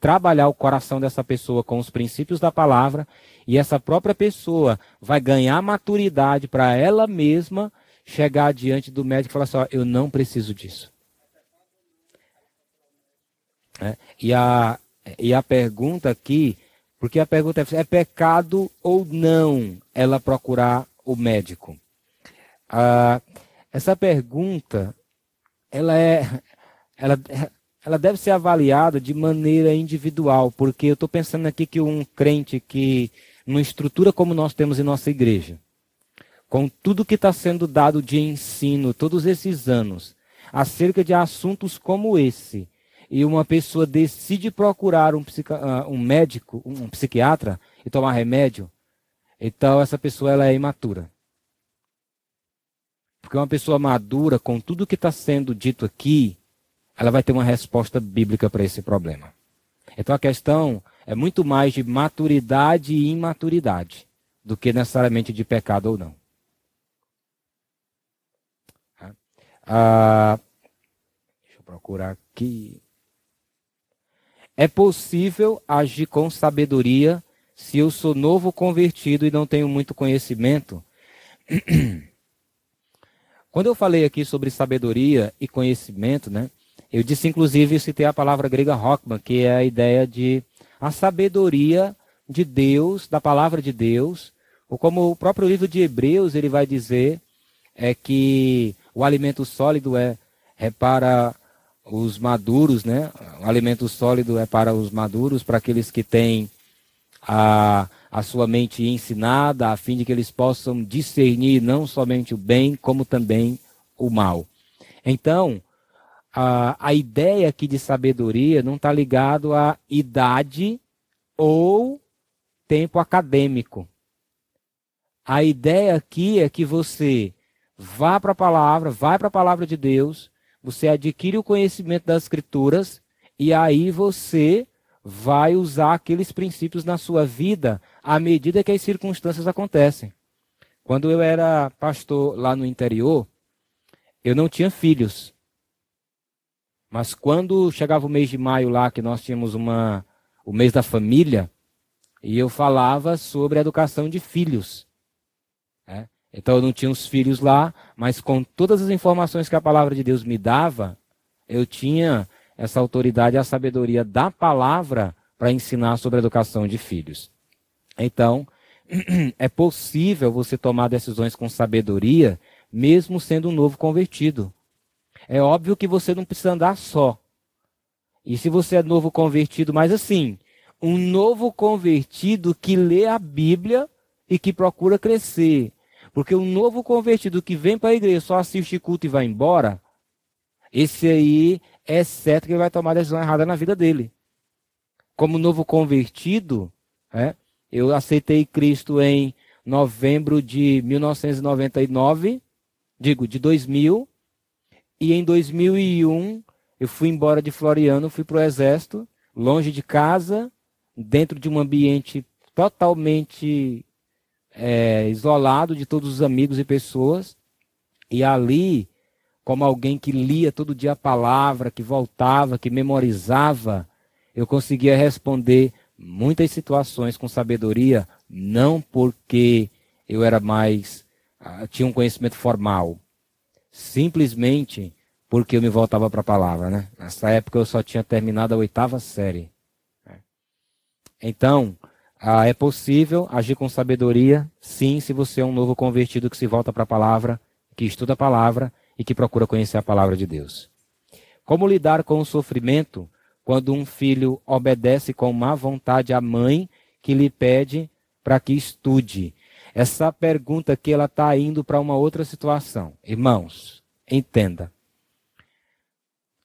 trabalhar o coração dessa pessoa com os princípios da palavra e essa própria pessoa vai ganhar maturidade para ela mesma chegar diante do médico e falar assim: eu não preciso disso. É, e, a, e a pergunta aqui, porque a pergunta é: é pecado ou não ela procurar o médico? Ah, essa pergunta, ela é, ela, ela deve ser avaliada de maneira individual, porque eu estou pensando aqui que um crente que, numa estrutura como nós temos em nossa igreja, com tudo que está sendo dado de ensino todos esses anos, acerca de assuntos como esse, e uma pessoa decide procurar um, ah, um médico, um psiquiatra, e tomar remédio, então essa pessoa ela é imatura. Porque uma pessoa madura, com tudo que está sendo dito aqui, ela vai ter uma resposta bíblica para esse problema. Então a questão é muito mais de maturidade e imaturidade do que necessariamente de pecado ou não. Ah, deixa eu procurar aqui. É possível agir com sabedoria se eu sou novo convertido e não tenho muito conhecimento? Quando eu falei aqui sobre sabedoria e conhecimento, né, eu disse inclusive, citei a palavra grega Rockman, que é a ideia de a sabedoria de Deus, da palavra de Deus, ou como o próprio livro de Hebreus ele vai dizer, é que o alimento sólido é, é para os maduros, né? O alimento sólido é para os maduros, para aqueles que têm a, a sua mente ensinada, a fim de que eles possam discernir não somente o bem, como também o mal. Então, a, a ideia aqui de sabedoria não está ligado à idade ou tempo acadêmico. A ideia aqui é que você vá para a palavra, vai para a palavra de Deus, você adquire o conhecimento das escrituras e aí você vai usar aqueles princípios na sua vida à medida que as circunstâncias acontecem. Quando eu era pastor lá no interior, eu não tinha filhos. Mas quando chegava o mês de maio lá, que nós tínhamos uma, o mês da família, e eu falava sobre a educação de filhos. Então eu não tinha os filhos lá, mas com todas as informações que a palavra de Deus me dava, eu tinha essa autoridade a sabedoria da palavra para ensinar sobre a educação de filhos. Então, é possível você tomar decisões com sabedoria, mesmo sendo um novo convertido. É óbvio que você não precisa andar só. E se você é novo convertido, mas assim, um novo convertido que lê a Bíblia e que procura crescer. Porque um novo convertido que vem para a igreja, só assiste culto e vai embora, esse aí é certo que ele vai tomar decisão errada na vida dele. Como novo convertido, é, eu aceitei Cristo em novembro de 1999, digo, de 2000, e em 2001 eu fui embora de Floriano, fui para o exército, longe de casa, dentro de um ambiente totalmente é, isolado de todos os amigos e pessoas, e ali como alguém que lia todo dia a palavra, que voltava, que memorizava, eu conseguia responder muitas situações com sabedoria, não porque eu era mais uh, tinha um conhecimento formal, simplesmente porque eu me voltava para a palavra, né? Nessa época eu só tinha terminado a oitava série. Né? Então, uh, é possível agir com sabedoria, sim, se você é um novo convertido que se volta para a palavra, que estuda a palavra e que procura conhecer a palavra de Deus. Como lidar com o sofrimento quando um filho obedece com má vontade à mãe que lhe pede para que estude? Essa pergunta aqui ela está indo para uma outra situação. Irmãos, entenda.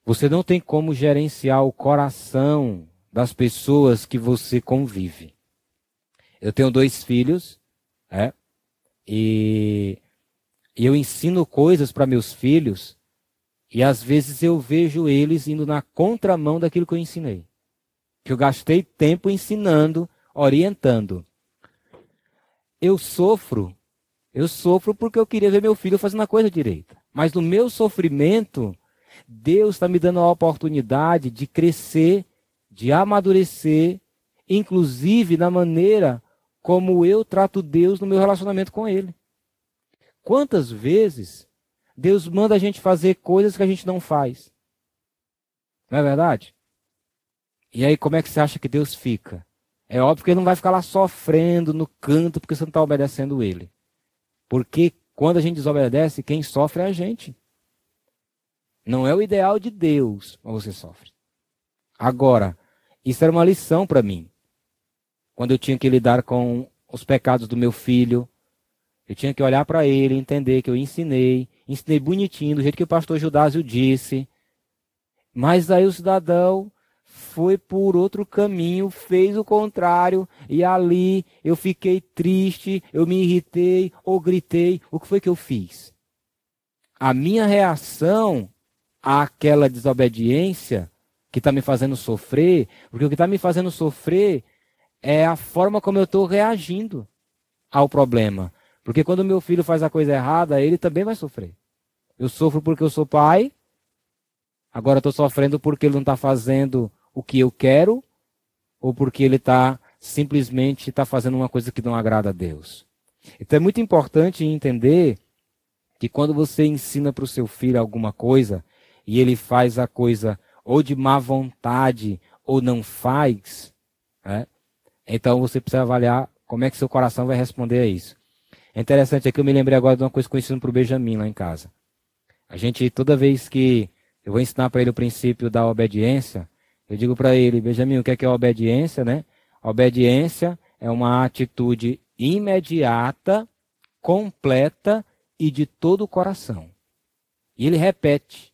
Você não tem como gerenciar o coração das pessoas que você convive. Eu tenho dois filhos, é, e e eu ensino coisas para meus filhos e às vezes eu vejo eles indo na contramão daquilo que eu ensinei. Que eu gastei tempo ensinando, orientando. Eu sofro, eu sofro porque eu queria ver meu filho fazendo a coisa direita. Mas no meu sofrimento, Deus está me dando a oportunidade de crescer, de amadurecer, inclusive na maneira como eu trato Deus no meu relacionamento com Ele. Quantas vezes Deus manda a gente fazer coisas que a gente não faz? Não é verdade? E aí, como é que você acha que Deus fica? É óbvio que ele não vai ficar lá sofrendo no canto porque você não está obedecendo ele. Porque quando a gente desobedece, quem sofre é a gente. Não é o ideal de Deus, mas você sofre. Agora, isso era uma lição para mim. Quando eu tinha que lidar com os pecados do meu filho, eu tinha que olhar para ele, entender que eu ensinei, ensinei bonitinho, do jeito que o pastor Judásio disse. Mas aí o cidadão foi por outro caminho, fez o contrário, e ali eu fiquei triste, eu me irritei ou gritei. O que foi que eu fiz? A minha reação àquela desobediência que está me fazendo sofrer, porque o que está me fazendo sofrer é a forma como eu estou reagindo ao problema. Porque quando meu filho faz a coisa errada, ele também vai sofrer. Eu sofro porque eu sou pai, agora estou sofrendo porque ele não está fazendo o que eu quero, ou porque ele está simplesmente está fazendo uma coisa que não agrada a Deus. Então é muito importante entender que quando você ensina para o seu filho alguma coisa e ele faz a coisa ou de má vontade ou não faz, né? Então você precisa avaliar como é que seu coração vai responder a isso. É interessante aqui, eu me lembrei agora de uma coisa que eu ensino para o Benjamin lá em casa. A gente, toda vez que eu vou ensinar para ele o princípio da obediência, eu digo para ele, Benjamin, o que é, que é obediência, né? obediência é uma atitude imediata, completa e de todo o coração. E ele repete.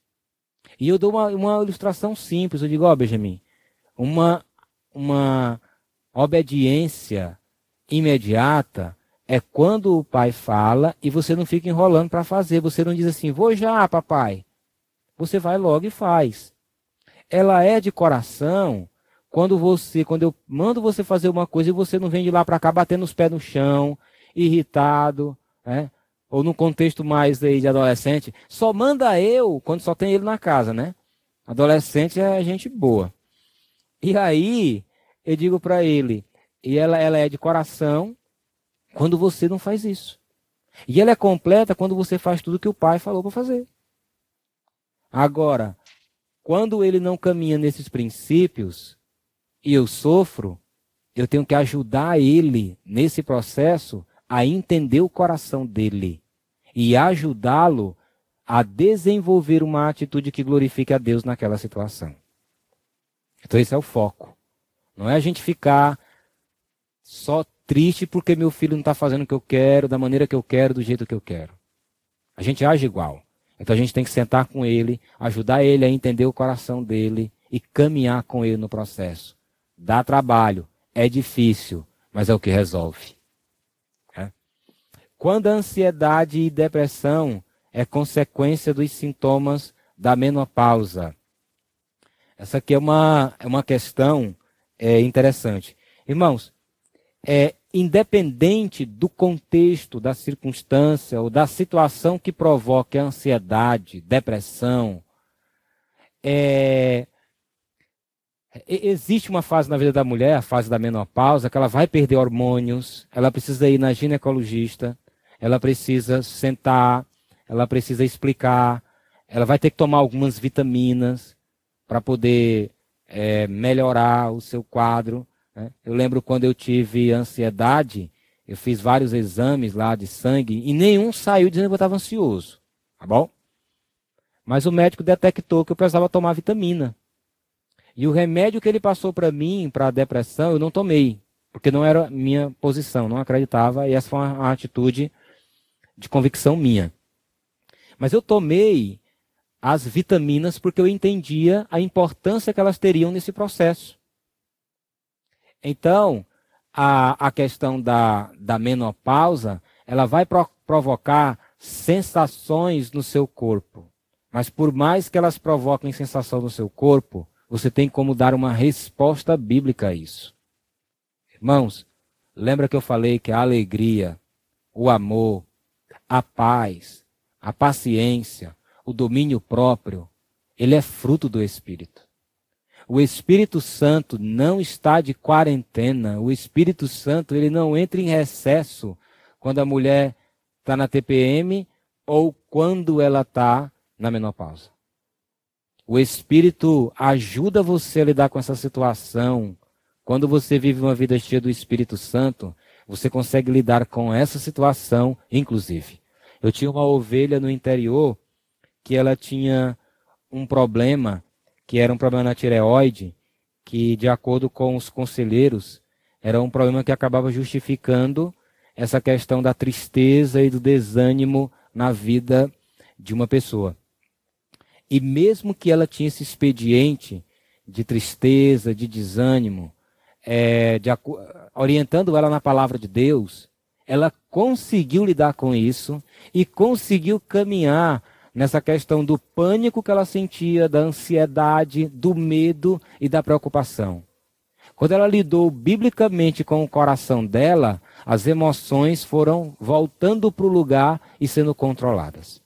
E eu dou uma, uma ilustração simples. Eu digo, ó, oh, Benjamin, uma, uma obediência imediata é quando o pai fala e você não fica enrolando para fazer. Você não diz assim, vou já, papai. Você vai logo e faz. Ela é de coração quando você, quando eu mando você fazer uma coisa e você não vem de lá para cá batendo os pés no chão, irritado, né? ou no contexto mais aí de adolescente, só manda eu quando só tem ele na casa, né? Adolescente é gente boa. E aí, eu digo para ele, e ela, ela é de coração quando você não faz isso. E ela é completa quando você faz tudo que o pai falou para fazer. Agora, quando ele não caminha nesses princípios e eu sofro, eu tenho que ajudar ele nesse processo a entender o coração dele e ajudá-lo a desenvolver uma atitude que glorifique a Deus naquela situação. Então esse é o foco. Não é a gente ficar só triste porque meu filho não está fazendo o que eu quero, da maneira que eu quero, do jeito que eu quero. A gente age igual. Então a gente tem que sentar com ele, ajudar ele a entender o coração dele e caminhar com ele no processo. Dá trabalho, é difícil, mas é o que resolve. É. Quando a ansiedade e depressão é consequência dos sintomas da menopausa. Essa aqui é uma, é uma questão é, interessante. Irmãos, é, independente do contexto, da circunstância ou da situação que provoque ansiedade, depressão, é, existe uma fase na vida da mulher, a fase da menopausa, que ela vai perder hormônios, ela precisa ir na ginecologista, ela precisa sentar, ela precisa explicar, ela vai ter que tomar algumas vitaminas para poder é, melhorar o seu quadro. Né? Eu lembro quando eu tive ansiedade, eu fiz vários exames lá de sangue e nenhum saiu dizendo que eu estava ansioso. Tá bom? Mas o médico detectou que eu precisava tomar vitamina. E o remédio que ele passou para mim, para a depressão, eu não tomei, porque não era minha posição, não acreditava, e essa foi uma, atitude de convicção minha. Mas eu tomei as vitaminas porque eu entendia a importância que elas teriam nesse processo. Então, a, a questão da, da menopausa, ela vai pro, provocar sensações no seu corpo. Mas por mais que elas provoquem sensação no seu corpo, você tem como dar uma resposta bíblica a isso. Irmãos, lembra que eu falei que a alegria, o amor, a paz, a paciência, o domínio próprio, ele é fruto do Espírito. O Espírito Santo não está de quarentena. O Espírito Santo ele não entra em recesso quando a mulher está na TPM ou quando ela está na menopausa. O Espírito ajuda você a lidar com essa situação. Quando você vive uma vida cheia do Espírito Santo, você consegue lidar com essa situação, inclusive. Eu tinha uma ovelha no interior que ela tinha um problema que era um problema na tireoide, que, de acordo com os conselheiros, era um problema que acabava justificando essa questão da tristeza e do desânimo na vida de uma pessoa. E mesmo que ela tinha esse expediente de tristeza, de desânimo, é, de, orientando ela na palavra de Deus, ela conseguiu lidar com isso e conseguiu caminhar nessa questão do pânico que ela sentia, da ansiedade, do medo e da preocupação. Quando ela lidou biblicamente com o coração dela, as emoções foram voltando para o lugar e sendo controladas.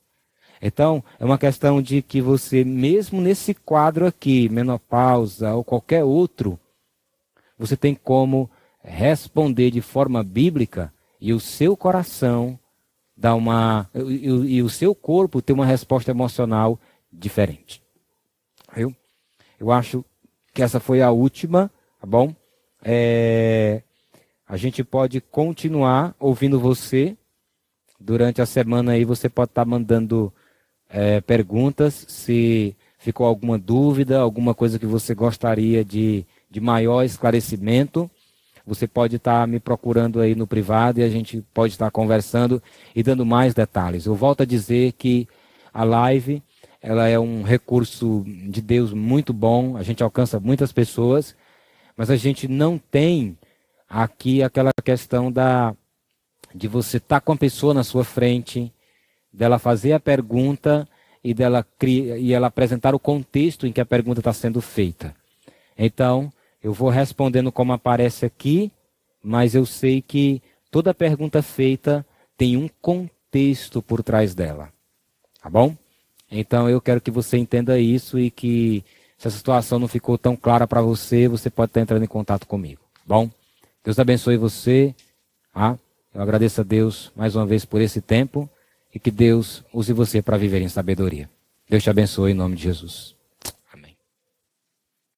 Então, é uma questão de que você, mesmo nesse quadro aqui, menopausa ou qualquer outro, você tem como responder de forma bíblica e o seu coração dá uma. E, e, o seu corpo tem uma resposta emocional diferente. Eu, eu acho que essa foi a última, tá bom? É, a gente pode continuar ouvindo você. Durante a semana aí você pode estar tá mandando é, perguntas, se ficou alguma dúvida, alguma coisa que você gostaria de, de maior esclarecimento. Você pode estar tá me procurando aí no privado e a gente pode estar tá conversando e dando mais detalhes. Eu volto a dizer que a live ela é um recurso de Deus muito bom, a gente alcança muitas pessoas, mas a gente não tem aqui aquela questão da de você estar tá com a pessoa na sua frente, dela fazer a pergunta e dela e ela apresentar o contexto em que a pergunta está sendo feita. Então, eu vou respondendo como aparece aqui, mas eu sei que toda pergunta feita tem um contexto por trás dela. Tá bom? Então eu quero que você entenda isso e que se essa situação não ficou tão clara para você, você pode estar entrando em contato comigo. Tá bom? Deus abençoe você. Ah, eu agradeço a Deus mais uma vez por esse tempo e que Deus use você para viver em sabedoria. Deus te abençoe em nome de Jesus.